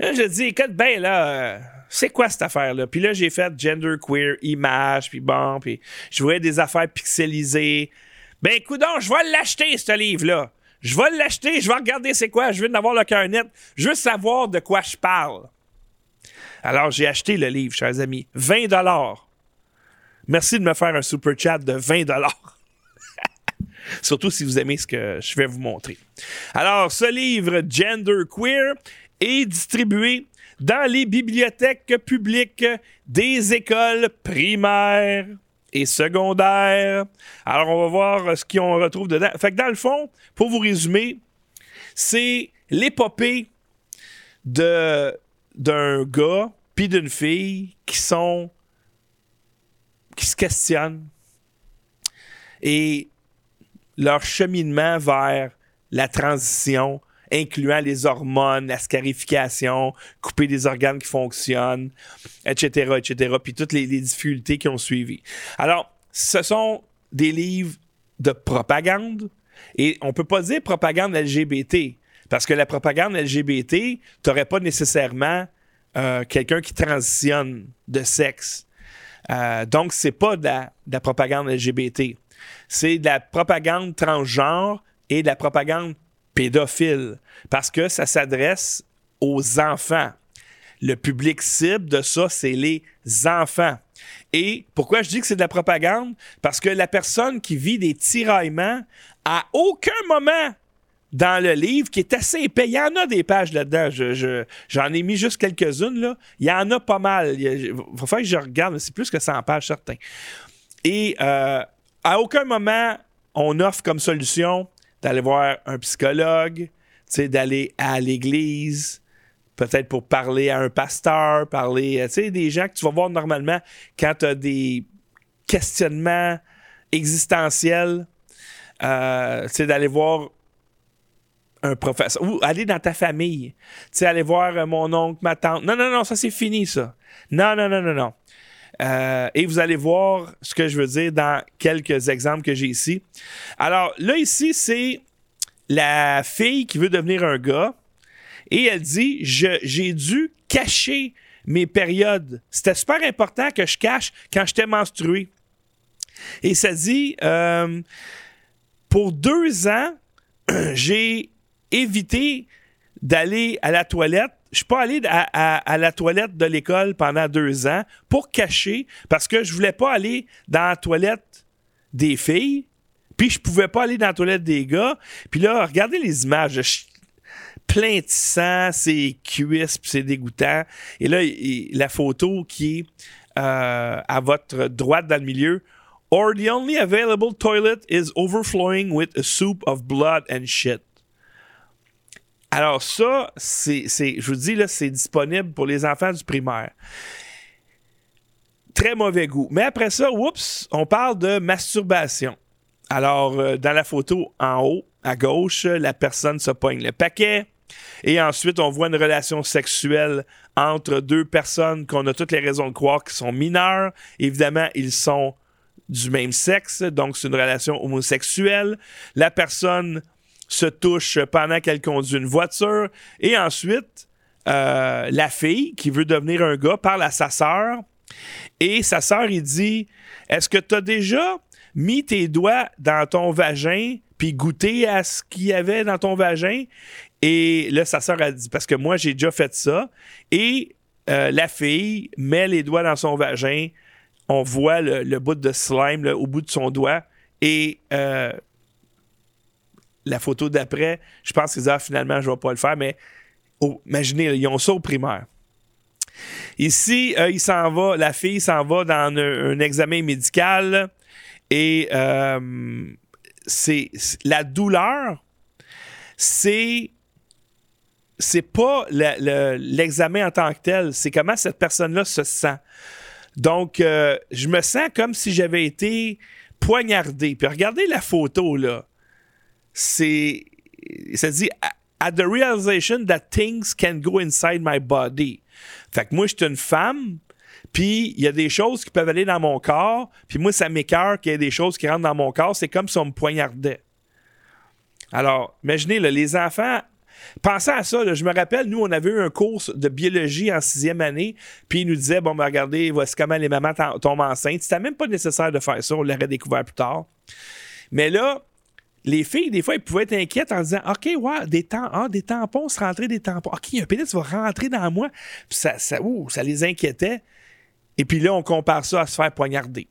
Je dis, écoute, ben là, euh, c'est quoi cette affaire-là? Puis là, j'ai fait gender queer, image, puis bon, puis je voyais des affaires pixelisées. Ben, écoute, je vais l'acheter, ce livre-là. Je vais l'acheter, je vais regarder c'est quoi, je veux en avoir le cœur net, je veux savoir de quoi je parle. Alors, j'ai acheté le livre, chers amis. 20 Merci de me faire un super chat de 20 Surtout si vous aimez ce que je vais vous montrer. Alors, ce livre Gender Queer est distribué dans les bibliothèques publiques des écoles primaires et secondaires. Alors, on va voir ce qu'on retrouve dedans. Fait que dans le fond, pour vous résumer, c'est l'épopée de d'un gars puis d'une fille qui sont qui se questionnent et leur cheminement vers la transition incluant les hormones, la scarification, couper des organes qui fonctionnent, etc., etc., puis toutes les, difficultés qui ont suivi. Alors, ce sont des livres de propagande, et on peut pas dire propagande LGBT, parce que la propagande LGBT, tu n'aurais pas nécessairement euh, quelqu'un qui transitionne de sexe. Euh, donc, c'est pas de la propagande LGBT. C'est de la propagande transgenre et de la propagande pédophile, parce que ça s'adresse aux enfants. Le public cible de ça, c'est les enfants. Et pourquoi je dis que c'est de la propagande? Parce que la personne qui vit des tiraillements, à aucun moment dans le livre, qui est assez épais, il y en a des pages là-dedans, je, je- j'en ai mis juste quelques-unes, là. il y en a pas mal. Il a- va falloir que je regarde, c'est plus que 100 pages, certains. Et euh, à aucun moment, on offre comme solution d'aller voir un psychologue, d'aller à l'église, peut-être pour parler à un pasteur, parler, euh, tu sais, des gens que tu vas voir normalement quand tu as des questionnements existentiels, euh, tu sais, d'aller voir un professeur, ou aller dans ta famille, tu sais, aller voir euh, mon oncle, ma tante. Non, non, non, ça c'est fini, ça. Non, non, non, non, non. Euh, et vous allez voir ce que je veux dire dans quelques exemples que j'ai ici. Alors là, ici, c'est la fille qui veut devenir un gars. Et elle dit, j'ai dû cacher mes périodes. C'était super important que je cache quand j'étais menstruée. Et ça dit, euh, pour deux ans, (clears throat) j'ai évité d'aller à la toilette. Je suis pas allé à, à- à la toilette de l'école pendant deux ans pour cacher, parce que je voulais pas aller dans la toilette des filles, puis je pouvais pas aller dans la toilette des gars. Puis là, regardez les images. Je- plein de sang, c'est cuisses, puis c'est dégoûtant. Et là, la photo qui est euh, à votre droite dans le milieu. Or the only available toilet is overflowing with a soup of blood and shit. Alors ça, c'est, je vous dis, là, c'est disponible pour les enfants du primaire. Très mauvais goût. Mais après ça, oups, on parle de masturbation. Alors, euh, dans la photo en haut, à gauche, la personne se pogne le paquet. Et ensuite, on voit une relation sexuelle entre deux personnes qu'on a toutes les raisons de croire qui sont mineurs. Évidemment, ils sont du même sexe, donc c'est une relation homosexuelle. La personne se touche pendant qu'elle conduit une voiture. Et ensuite, euh, la fille qui veut devenir un gars parle à sa sœur. Et sa sœur, il dit Est-ce que tu as déjà mis tes doigts dans ton vagin puis goûté à ce qu'il y avait dans ton vagin? Et là, sa sœur a dit Parce que moi, j'ai déjà fait ça. Et euh, la fille met les doigts dans son vagin. On voit le, bout de slime au bout de son doigt. Et euh, la photo d'après, je pense qu'ils disent ah, finalement, je vais pas le faire. Mais oh, imaginez, ils ont ça au primaire. Ici, euh, il s'en va, la fille s'en va dans un, un examen médical et euh, c'est la douleur, c'est c'est pas le- le- l'examen en tant que tel, c'est comment cette personne-là se sent. Donc, euh, je me sens comme si j'avais été poignardé. Puis regardez la photo là, c'est ça dit at the realization that things can go inside my body. Fait que moi, je suis une femme, puis il y a des choses qui peuvent aller dans mon corps, puis moi, ça m'écœure qu'il y ait des choses qui rentrent dans mon corps. C'est comme si on me poignardait. Alors, imaginez, là, les enfants, pensez à ça. là, je me rappelle, nous, on avait eu un cours de biologie en sixième année, puis ils nous disaient, bon, ben regardez, voici comment les mamans tom- tombent enceintes. C'était même pas nécessaire de faire ça, on l'aurait découvert plus tard. Mais là, les filles, des fois, elles pouvaient être inquiètes en disant OK, ouais, des, tam- ah, des tampons, se rentrer des tampons. OK, un pénis va rentrer dans moi. Puis ça, ça, ouh, ça les inquiétait. Et puis là, on compare ça à se faire poignarder.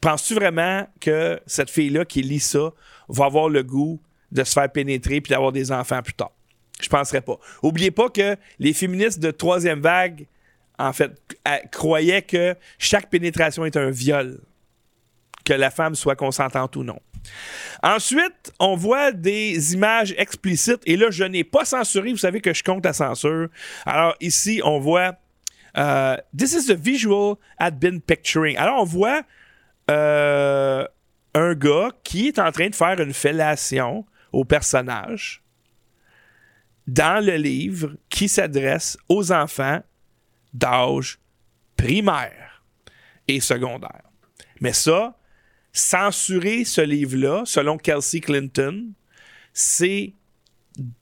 Penses-tu vraiment que cette fille-là qui lit ça va avoir le goût de se faire pénétrer puis d'avoir des enfants plus tard? Je penserais pas. Oubliez pas que les féministes de troisième vague, en fait, croyaient que chaque pénétration est un viol, que la femme soit consentante ou non. Ensuite, on voit des images explicites. Et là, je n'ai pas censuré. Vous savez que je compte la censure. Alors ici, on voit euh, This is the visual I'd been picturing. Alors, on voit euh, un gars qui est en train de faire une fellation au personnage dans le livre qui s'adresse aux enfants d'âge primaire et secondaire. Mais ça, censurer ce livre-là, selon Kelsey Clinton, c'est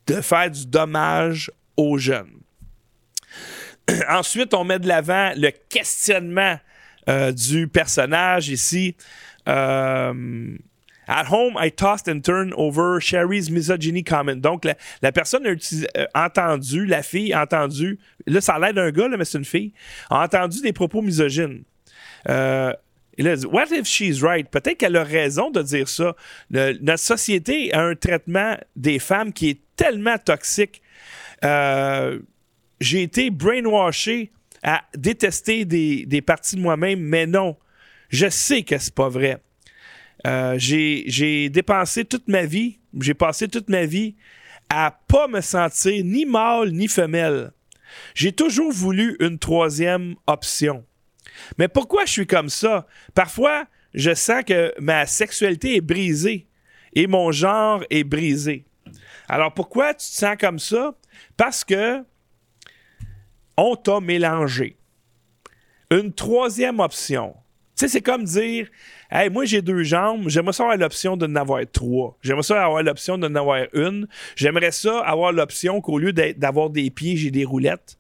de faire du dommage aux jeunes. (clears throat) Ensuite, on met de l'avant le questionnement euh, du personnage ici. Euh, At home, I tossed and turned over Sherry's misogyny comment. Donc, la, personne a euh, entendu, la fille a entendu, là, ça a l'air d'un gars, là, mais c'est une fille, a entendu des propos misogynes. A dit, What if she's right? Peut-être qu'elle a raison de dire ça. notre société a un traitement des femmes qui est tellement toxique. Euh, j'ai été brainwashé à détester des, des parties de moi-même, mais non. Je sais que c'est pas vrai. Euh, j'ai dépensé toute ma vie, j'ai passé toute ma vie à pas me sentir ni mâle ni femelle. J'ai toujours voulu une troisième option. Mais pourquoi je suis comme ça? Parfois, je sens que ma sexualité est brisée et mon genre est brisé. Alors pourquoi tu te sens comme ça? Parce que on t'a mélangé. Une troisième option. Tu sais, c'est comme dire Hey, moi, j'ai deux jambes, j'aimerais ça avoir l'option de n'avoir trois. J'aimerais ça avoir l'option de n'avoir une. J'aimerais ça avoir l'option qu'au lieu d'avoir des pieds, j'ai des roulettes.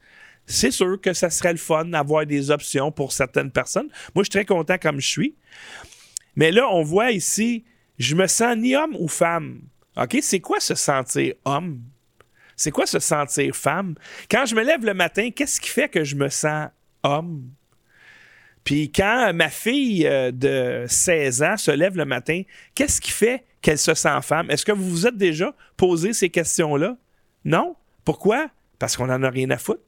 C'est sûr que ça serait le fun d'avoir des options pour certaines personnes. Moi, je suis très content comme je suis. Mais là, on voit ici, je me sens ni homme ou femme. OK? C'est quoi se sentir homme? C'est quoi se sentir femme? Quand je me lève le matin, qu'est-ce qui fait que je me sens homme? Puis quand ma fille euh, de 16 ans se lève le matin, qu'est-ce qui fait qu'elle se sent femme? Est-ce que vous vous êtes déjà posé ces questions-là? Non? Pourquoi? Parce qu'on n'en a rien à foutre.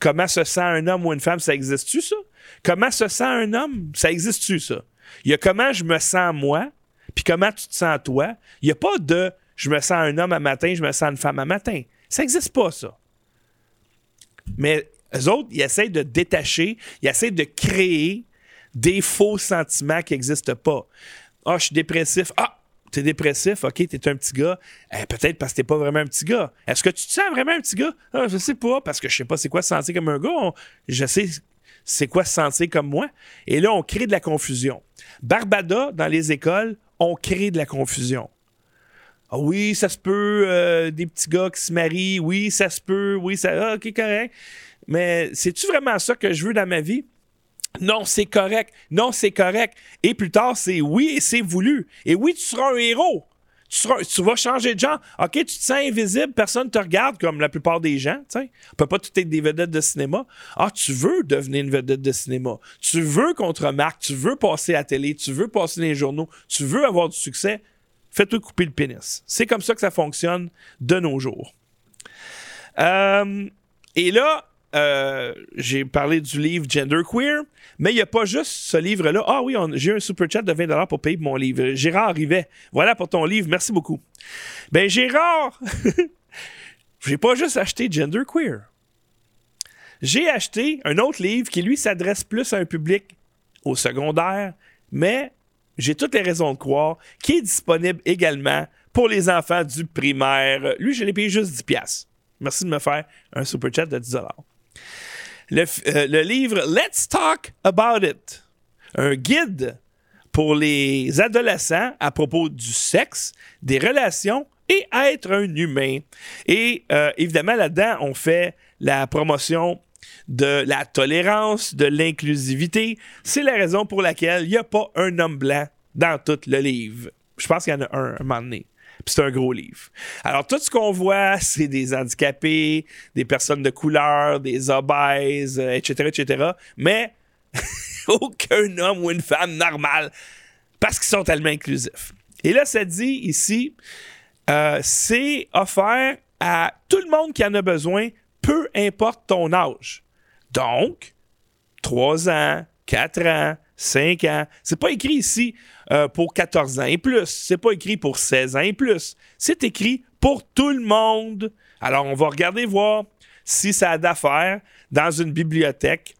Comment se sent un homme ou une femme, ça existe-tu, ça? Comment se sent un homme, ça existe-tu, ça? Il y a comment je me sens moi, puis comment tu te sens toi. Il n'y a pas de je me sens un homme à matin, je me sens une femme à matin. Ça n'existe pas, ça. Mais eux autres, ils essayent de détacher, ils essayent de créer des faux sentiments qui n'existent pas. Ah, je suis dépressif. Ah, t'es dépressif, ok, t'es un petit gars. Eh, peut-être parce que t'es pas vraiment un petit gars. Est-ce que tu te sens vraiment un petit gars? Ah, je sais pas, parce que je sais pas c'est quoi se sentir comme un gars. je sais c'est quoi se sentir comme moi. Et là, on crée de la confusion. Barbada, dans les écoles, on crée de la confusion. Ah oui, ça se peut, euh, des petits gars qui se marient, oui, ça se peut, oui, ça. Ah, ok, correct. Mais c'est-tu vraiment ça que je veux dans ma vie? Non, c'est correct. Non, c'est correct. Et plus tard, c'est oui et c'est voulu. Et oui, tu seras un héros. Tu, tu, vas changer de genre. OK, tu te sens invisible, personne ne te regarde comme la plupart des gens. On ne peut pas tout être des vedettes de cinéma. Ah, tu veux devenir une vedette de cinéma. Tu veux qu'on te. Tu veux passer à la télé. Tu veux passer dans les journaux. Tu veux avoir du succès. Fais-toi couper le pénis. C'est comme ça que ça fonctionne de nos jours. Euh, et là, euh, j'ai parlé du livre Genderqueer, mais il n'y a pas juste ce livre-là. Ah oui, j'ai un super chat de 20$ pour payer mon livre. Gérard Rivet, voilà pour ton livre, merci beaucoup. Ben Gérard, (laughs) j'ai pas juste acheté Genderqueer. J'ai acheté un autre livre qui, lui, s'adresse plus à un public au secondaire, mais j'ai toutes les raisons de croire, qui est disponible également pour les enfants du primaire. Lui, je l'ai payé juste 10$. Merci de me faire un super chat de 10$. Euh, le, livre Let's Talk About It, un guide pour les adolescents à propos du sexe, des relations et être un humain. Et euh, évidemment, là-dedans, on fait la promotion de la tolérance, de l'inclusivité. C'est la raison pour laquelle il n'y a pas un homme blanc dans tout le livre. Je pense qu'il y en a un, un moment donné c'est un gros livre. Alors, tout ce qu'on voit, c'est des handicapés, des personnes de couleur, des obèses, etc., euh, etc. Mais (laughs) aucun homme ou une femme normale parce qu'ils sont tellement inclusifs. Et là, ça dit ici, euh, c'est offert à tout le monde qui en a besoin, peu importe ton âge. Donc, 3 ans, 4 ans, 5 ans. C'est pas écrit ici euh, pour 14 ans et plus. C'est pas écrit pour 16 ans et plus. C'est écrit pour tout le monde. Alors, on va regarder voir si ça a d'affaires dans une bibliothèque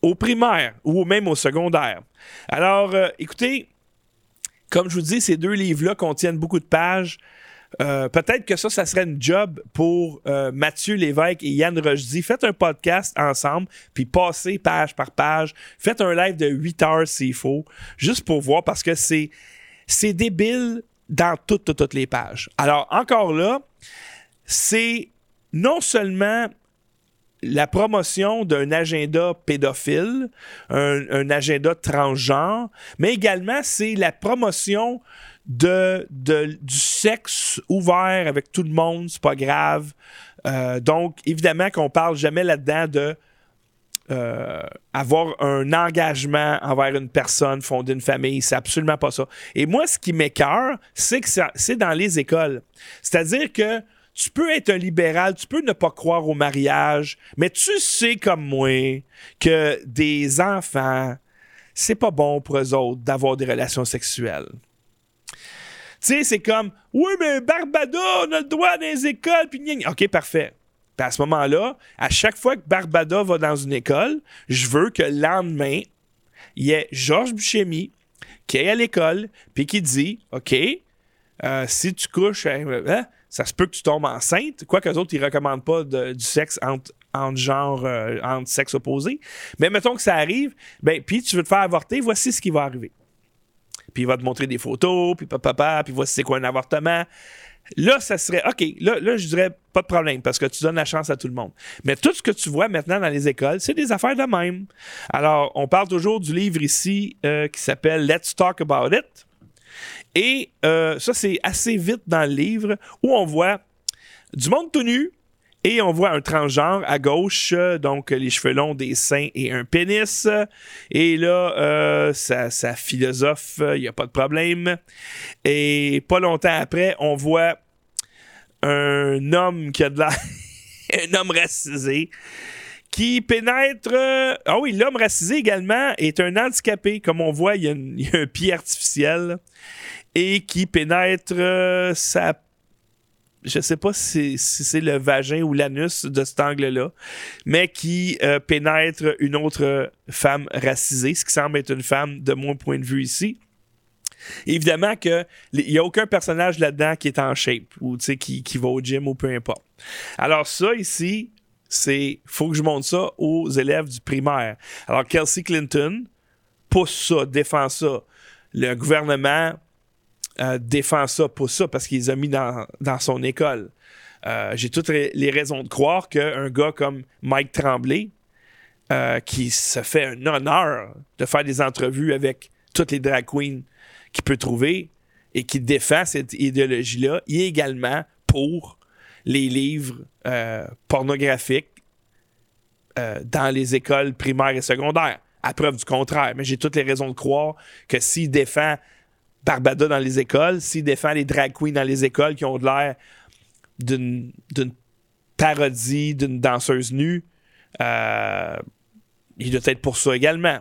au primaire ou même au secondaire. Alors, euh, écoutez, comme je vous dis, ces deux livres-là contiennent beaucoup de pages. Euh, peut-être que ça, ça serait une job pour euh, Mathieu Lévesque et Yann Rochdy. Faites un podcast ensemble, puis passez page par page. Faites un live de 8 heures s'il faut, juste pour voir, parce que c'est, c'est débile dans toutes, toutes, toutes les pages. Alors, encore là, c'est non seulement la promotion d'un agenda pédophile, un, agenda transgenre, mais également c'est la promotion de, du sexe ouvert avec tout le monde, c'est pas grave. Euh, donc, évidemment qu'on parle jamais là-dedans de euh, avoir un engagement envers une personne, fonder une famille, c'est absolument pas ça. Et moi, ce qui m'écœure, c'est que c'est dans les écoles. C'est-à-dire que tu peux être un libéral, tu peux ne pas croire au mariage, mais tu sais comme moi que des enfants, c'est pas bon pour eux autres d'avoir des relations sexuelles. Tu sais, c'est comme, oui, mais Barbada, on a le droit dans les écoles, puis OK, parfait. Puis à ce moment-là, à chaque fois que Barbada va dans une école, je veux que le lendemain, il y ait Georges Buchemi qui est à l'école, puis qui dit, OK, euh, si tu couches, hein, hein, ça se peut que tu tombes enceinte. Quoi que autres, ils recommandent pas du sexe entre, entre genre, euh, entre sexe opposé. Mais mettons que ça arrive, ben, puis tu veux te faire avorter, voici ce qui va arriver. Puis il va te montrer des photos, puis papa, puis voici c'est quoi un avortement. Là, ça serait OK. Là, là, je dirais pas de problème parce que tu donnes la chance à tout le monde. Mais tout ce que tu vois maintenant dans les écoles, c'est des affaires de même. Alors, on parle toujours du livre ici euh, qui s'appelle Let's Talk About It. Et euh, ça, c'est assez vite dans le livre où on voit du monde tout nu et on voit un transgenre à gauche, donc les cheveux longs, des seins et un pénis. Et là, euh, ça, ça, philosophe, il n'y a pas de problème. Et pas longtemps après, on voit un homme qui a de l'air. (laughs) un homme racisé qui pénètre. ah oui, l'homme racisé également est un handicapé. Comme on voit, il y a, un pied artificiel et qui pénètre euh, sa je sais pas si, c'est le vagin ou l'anus de cet angle-là, mais qui euh, pénètre une autre femme racisée, ce qui semble être une femme de mon point de vue ici. Évidemment qu'il n'y a aucun personnage là-dedans qui est en shape ou qui, qui va au gym ou peu importe. Alors ça ici, c'est faut que je montre ça aux élèves du primaire. Alors Kelsey Clinton pousse ça, défend ça. Le gouvernement défend ça, pousse ça parce qu'il les a mis dans, son école. Euh, j'ai toutes les raisons de croire qu'un gars comme Mike Tremblay, euh, qui se fait un honneur de faire des entrevues avec toutes les drag queens qu'il peut trouver et qui défend cette idéologie-là, il est également pour les livres euh, pornographiques dans les écoles primaires et secondaires. À preuve du contraire. Mais j'ai toutes les raisons de croire que s'il défend Barbada dans les écoles, s'il défend les drag queens dans les écoles qui ont de l'air d'une parodie d'une danseuse nue, euh, il doit être pour ça également.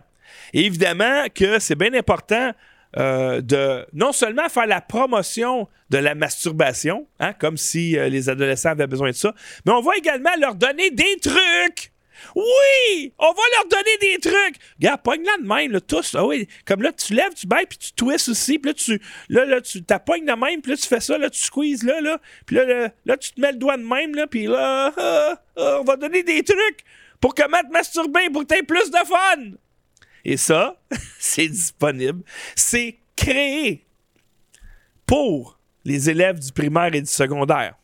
évidemment que c'est bien important euh, de non seulement faire la promotion de la masturbation, hein, comme si euh, les adolescents avaient besoin de ça, mais on va également leur donner des trucs. Oui! On va leur donner des trucs! Regarde, pogne-la de même, là, tous. Ah oui, comme là, tu lèves du bain, puis tu twists aussi, puis là, tu, là, là, tu t'appoignes de même, puis là, tu fais ça, là, tu squeezes là, là, puis là, là, tu te mets le doigt de même, là, puis là, ah, ah, on va donner des trucs pour comment te masturber, pour que tu plus de fun! Et ça, (laughs) c'est disponible. C'est créé pour les élèves du primaire et du secondaire.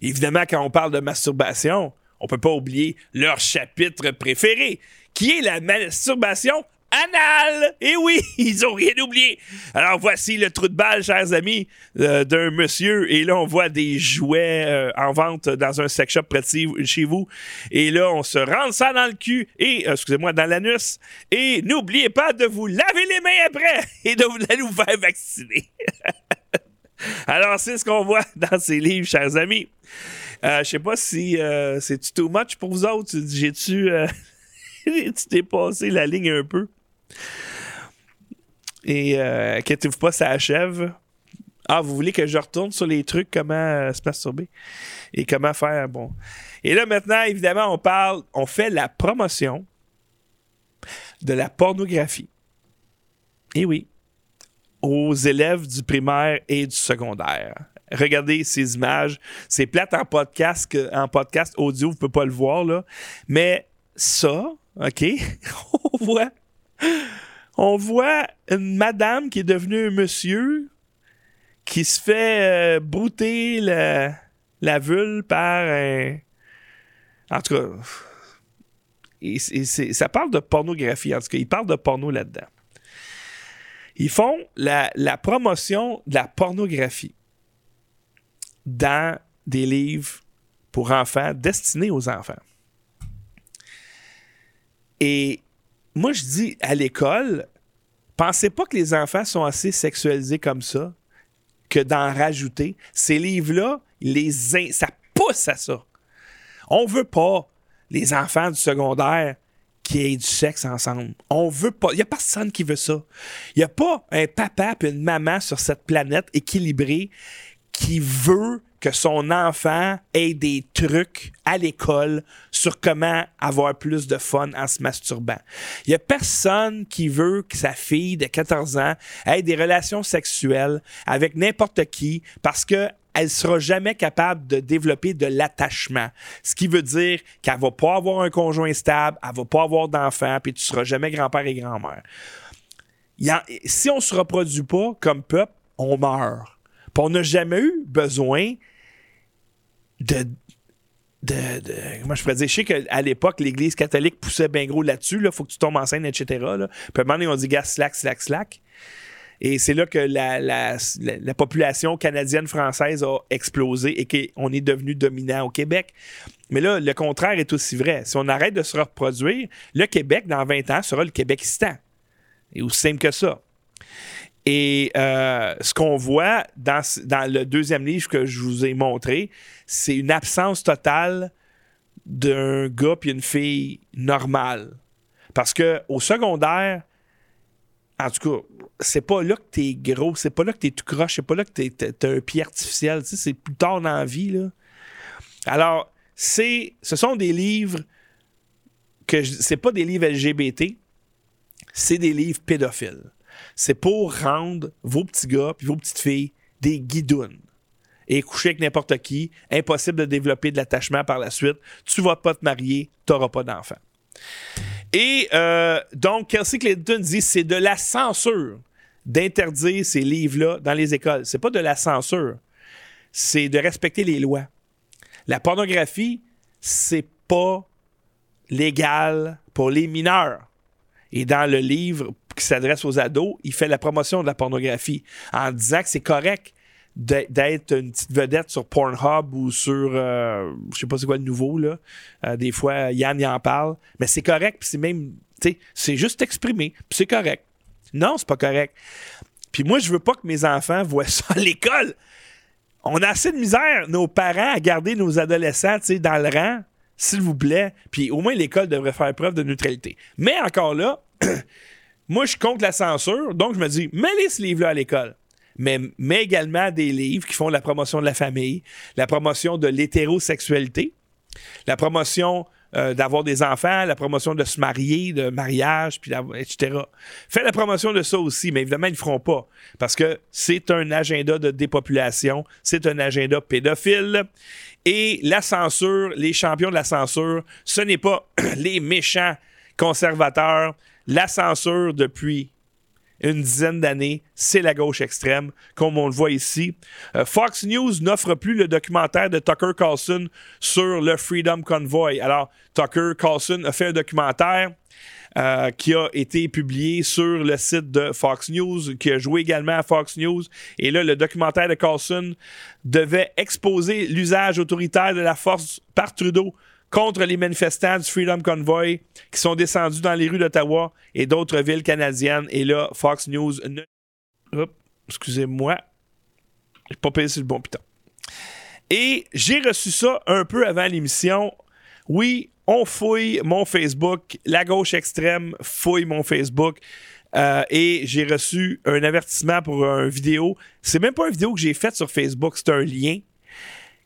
Évidemment, quand on parle de masturbation, on peut pas oublier leur chapitre préféré, qui est la masturbation anal. Et oui, (laughs) ils ont rien oublié. Alors voici le trou de balle, chers amis, euh, d'un monsieur. Et là, on voit des jouets euh, en vente dans un sex shop près de chez vous. Et là, on se rend ça dans le cul et, euh, excusez-moi, dans l'anus. Et n'oubliez pas de vous laver les mains après (laughs) et de vous, vous faire vacciner. (laughs) Alors, c'est ce qu'on voit dans ces livres, chers amis. Je sais pas si c'est too much pour vous autres? J'ai-tu... (laughs) tu dépassé la ligne un peu? Et euh, inquiétez-vous pas, ça achève. Ah, vous voulez que je retourne sur les trucs, comment euh, se masturber? Et comment faire, bon. Et là, maintenant, évidemment, on parle, on fait la promotion de la pornographie. Et oui, aux élèves du primaire et du secondaire. Regardez ces images. C'est plate en podcast, en podcast audio, vous ne pouvez pas le voir, là. Mais ça, OK, (laughs) on voit, on voit une madame qui est devenue un monsieur qui se fait euh, brouter la, la par un. En tout cas, ça parle de pornographie. En tout cas, ils parlent de porno là-dedans. Ils font la promotion de la pornographie dans des livres pour enfants destinés aux enfants. Et moi, je dis à l'école, pensez pas que les enfants sont assez sexualisés comme ça que d'en rajouter. Ces livres-là, les ça pousse à ça. On veut pas les enfants du secondaire qui aient du sexe ensemble. On veut pas. Il n'y a personne qui veut ça. Il n'y a pas un papa et une maman sur cette planète équilibrée qui veut que son enfant ait des trucs à l'école sur comment avoir plus de fun en se masturbant. Il n'y a personne qui veut que sa fille de 14 ans ait des relations sexuelles avec n'importe qui parce que elle sera jamais capable de développer de l'attachement. Ce qui veut dire qu'elle va pas avoir un conjoint stable, elle va pas avoir d'enfants, puis tu seras jamais grand-père et grand-mère. Si on se reproduit pas comme peuple, on meurt. On n'a jamais eu besoin de, de, de- Comment je pourrais dire? Je sais qu'à l'époque, l'Église catholique poussait bien gros là-dessus. Il faut que tu tombes enceinte, etc. Là. Puis à un moment on dit gars, slack, slack, slack. Et c'est là que la, la- la- la population canadienne-française a explosé et qu'on est devenu dominant au Québec. Mais là, le contraire est aussi vrai. Si on arrête de se reproduire, le Québec, dans 20 ans, sera le Québékistan. Et aussi simple que ça. Et euh, ce qu'on voit dans, le deuxième livre que je vous ai montré, c'est une absence totale d'un gars puis une fille normale. Parce que au secondaire, en tout cas, c'est pas là que t'es gros, c'est pas là que t'es tout croche, c'est pas là que t'es- t'as un pied artificiel, tu sais, c'est plus tard dans la vie, là. Alors, c'est, ce sont des livres que je- c'est pas des livres LGBT, c'est des livres pédophiles. C'est pour rendre vos petits gars puis vos petites filles des guidounes. Et coucher avec n'importe qui, impossible de développer de l'attachement par la suite. Tu vas pas te marier, t'auras pas d'enfant. Et euh, donc, Kelsey Clinton dit c'est de la censure d'interdire ces livres-là dans les écoles. C'est pas de la censure, c'est de respecter les lois. La pornographie, c'est pas légal pour les mineurs. Et dans le livre qui s'adresse aux ados, il fait la promotion de la pornographie en disant que c'est correct d'e- d'être une petite vedette sur Pornhub ou sur, euh, je sais pas c'est quoi le nouveau, là. Euh, des fois, Yann y en parle. Mais c'est correct, puis c'est même, tu sais, c'est juste exprimé, puis c'est correct. Non, c'est pas correct. Puis moi, je veux pas que mes enfants voient ça à l'école. On a assez de misère, nos parents, à garder nos adolescents, dans le rang, s'il vous plaît. Puis au moins, l'école devrait faire preuve de neutralité. Mais encore là, (clears throat) moi, je suis contre la censure, donc je me dis, mets-les ce livre-là à l'école. Mais, mais également des livres qui font la promotion de la famille, la promotion de l'hétérosexualité, la promotion euh, d'avoir des enfants, la promotion de se marier, de mariage, puis etc. Fais la promotion de ça aussi, mais évidemment, ils ne le feront pas. Parce que c'est un agenda de dépopulation, c'est un agenda pédophile. Et la censure, les champions de la censure, ce n'est pas (clears throat) les méchants conservateurs. La censure depuis une dizaine d'années, c'est la gauche extrême, comme on le voit ici. Euh, Fox News n'offre plus le documentaire de Tucker Carlson sur le Freedom Convoy. Alors, Tucker Carlson a fait un documentaire euh, qui a été publié sur le site de Fox News, qui a joué également à Fox News. Et là, le documentaire de Carlson devait exposer l'usage autoritaire de la force par Trudeau contre les manifestants du Freedom Convoy qui sont descendus dans les rues d'Ottawa et d'autres villes canadiennes. Et là, Fox News ne... Excusez-moi. J'ai pas payé sur le bon piton. Et j'ai reçu ça un peu avant l'émission. Oui, on fouille mon Facebook. La gauche extrême fouille mon Facebook. Euh, et j'ai reçu un avertissement pour une vidéo. C'est même pas une vidéo que j'ai faite sur Facebook, c'est un lien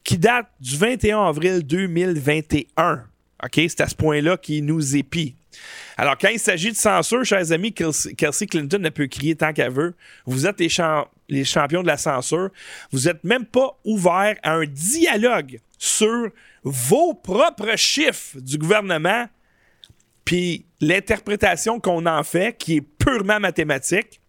qui date du 21 avril 2021. OK? C'est à ce point-là qu'il nous épie. Alors, quand il s'agit de censure, chers amis, Kelsey Clinton ne peut crier tant qu'elle veut. Vous êtes les, champions de la censure. Vous n'êtes même pas ouverts à un dialogue sur vos propres chiffres du gouvernement, puis l'interprétation qu'on en fait, qui est purement mathématique.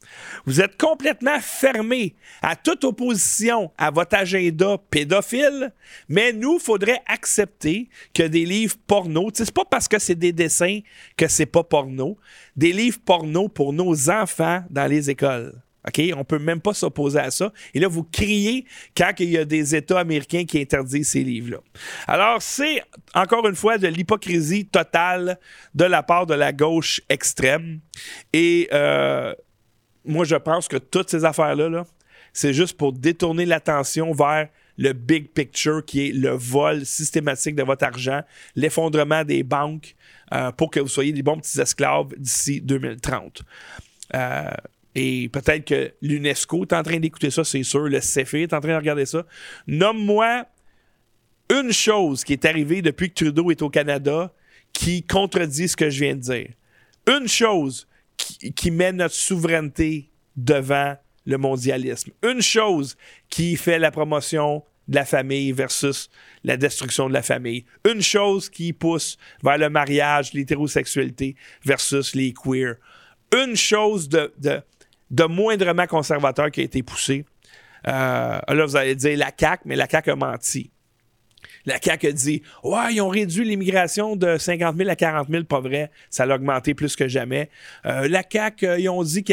Vous êtes complètement fermé à toute opposition à votre agenda pédophile, mais nous, faudrait accepter que des livres porno, c'est pas parce que c'est des dessins que c'est pas porno, des livres porno pour nos enfants dans les écoles. OK? On peut même pas s'opposer à ça. Et là, vous criez quand il y a des États américains qui interdisent ces livres-là. Alors, c'est encore une fois de l'hypocrisie totale de la part de la gauche extrême. Et euh, moi, je pense que toutes ces affaires-là, c'est juste pour détourner l'attention vers le big picture qui est le vol systématique de votre argent, l'effondrement des banques euh, pour que vous soyez des bons petits esclaves d'ici 2030. Euh, et peut-être que l'UNESCO est en train d'écouter ça, c'est sûr. Le CFE est en train de regarder ça. Nomme-moi une chose qui est arrivée depuis que Trudeau est au Canada qui contredit ce que je viens de dire. Une chose qui, met notre souveraineté devant le mondialisme. Une chose qui fait la promotion de la famille versus la destruction de la famille. Une chose qui pousse vers le mariage, l'hétérosexualité versus les queers. Une chose de, de, moindrement conservateur qui a été poussée. Euh, là, vous allez dire la CAQ, mais la CAQ a menti. La CAQ a dit Ouais, ils ont réduit l'immigration de 50 000 à 40 000, pas vrai. Ça a augmenté plus que jamais. Euh, la CAQ, euh, ils ont dit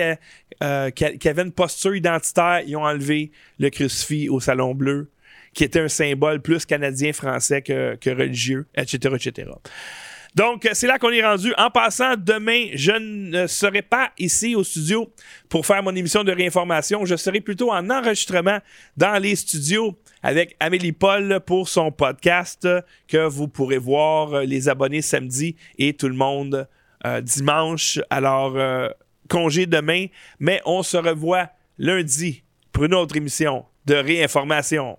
euh, qu'il y avait une posture identitaire. Ils ont enlevé le crucifix au Salon Bleu, qui était un symbole plus canadien-français que, que religieux, etc., etc. Donc, c'est là qu'on est rendu. En passant, demain, je ne serai pas ici au studio pour faire mon émission de réinformation. Je serai plutôt en enregistrement dans les studios avec Amélie Paul pour son podcast que vous pourrez voir euh, les abonnés samedi et tout le monde euh, dimanche. Alors, euh, congé demain, mais on se revoit lundi pour une autre émission de réinformation.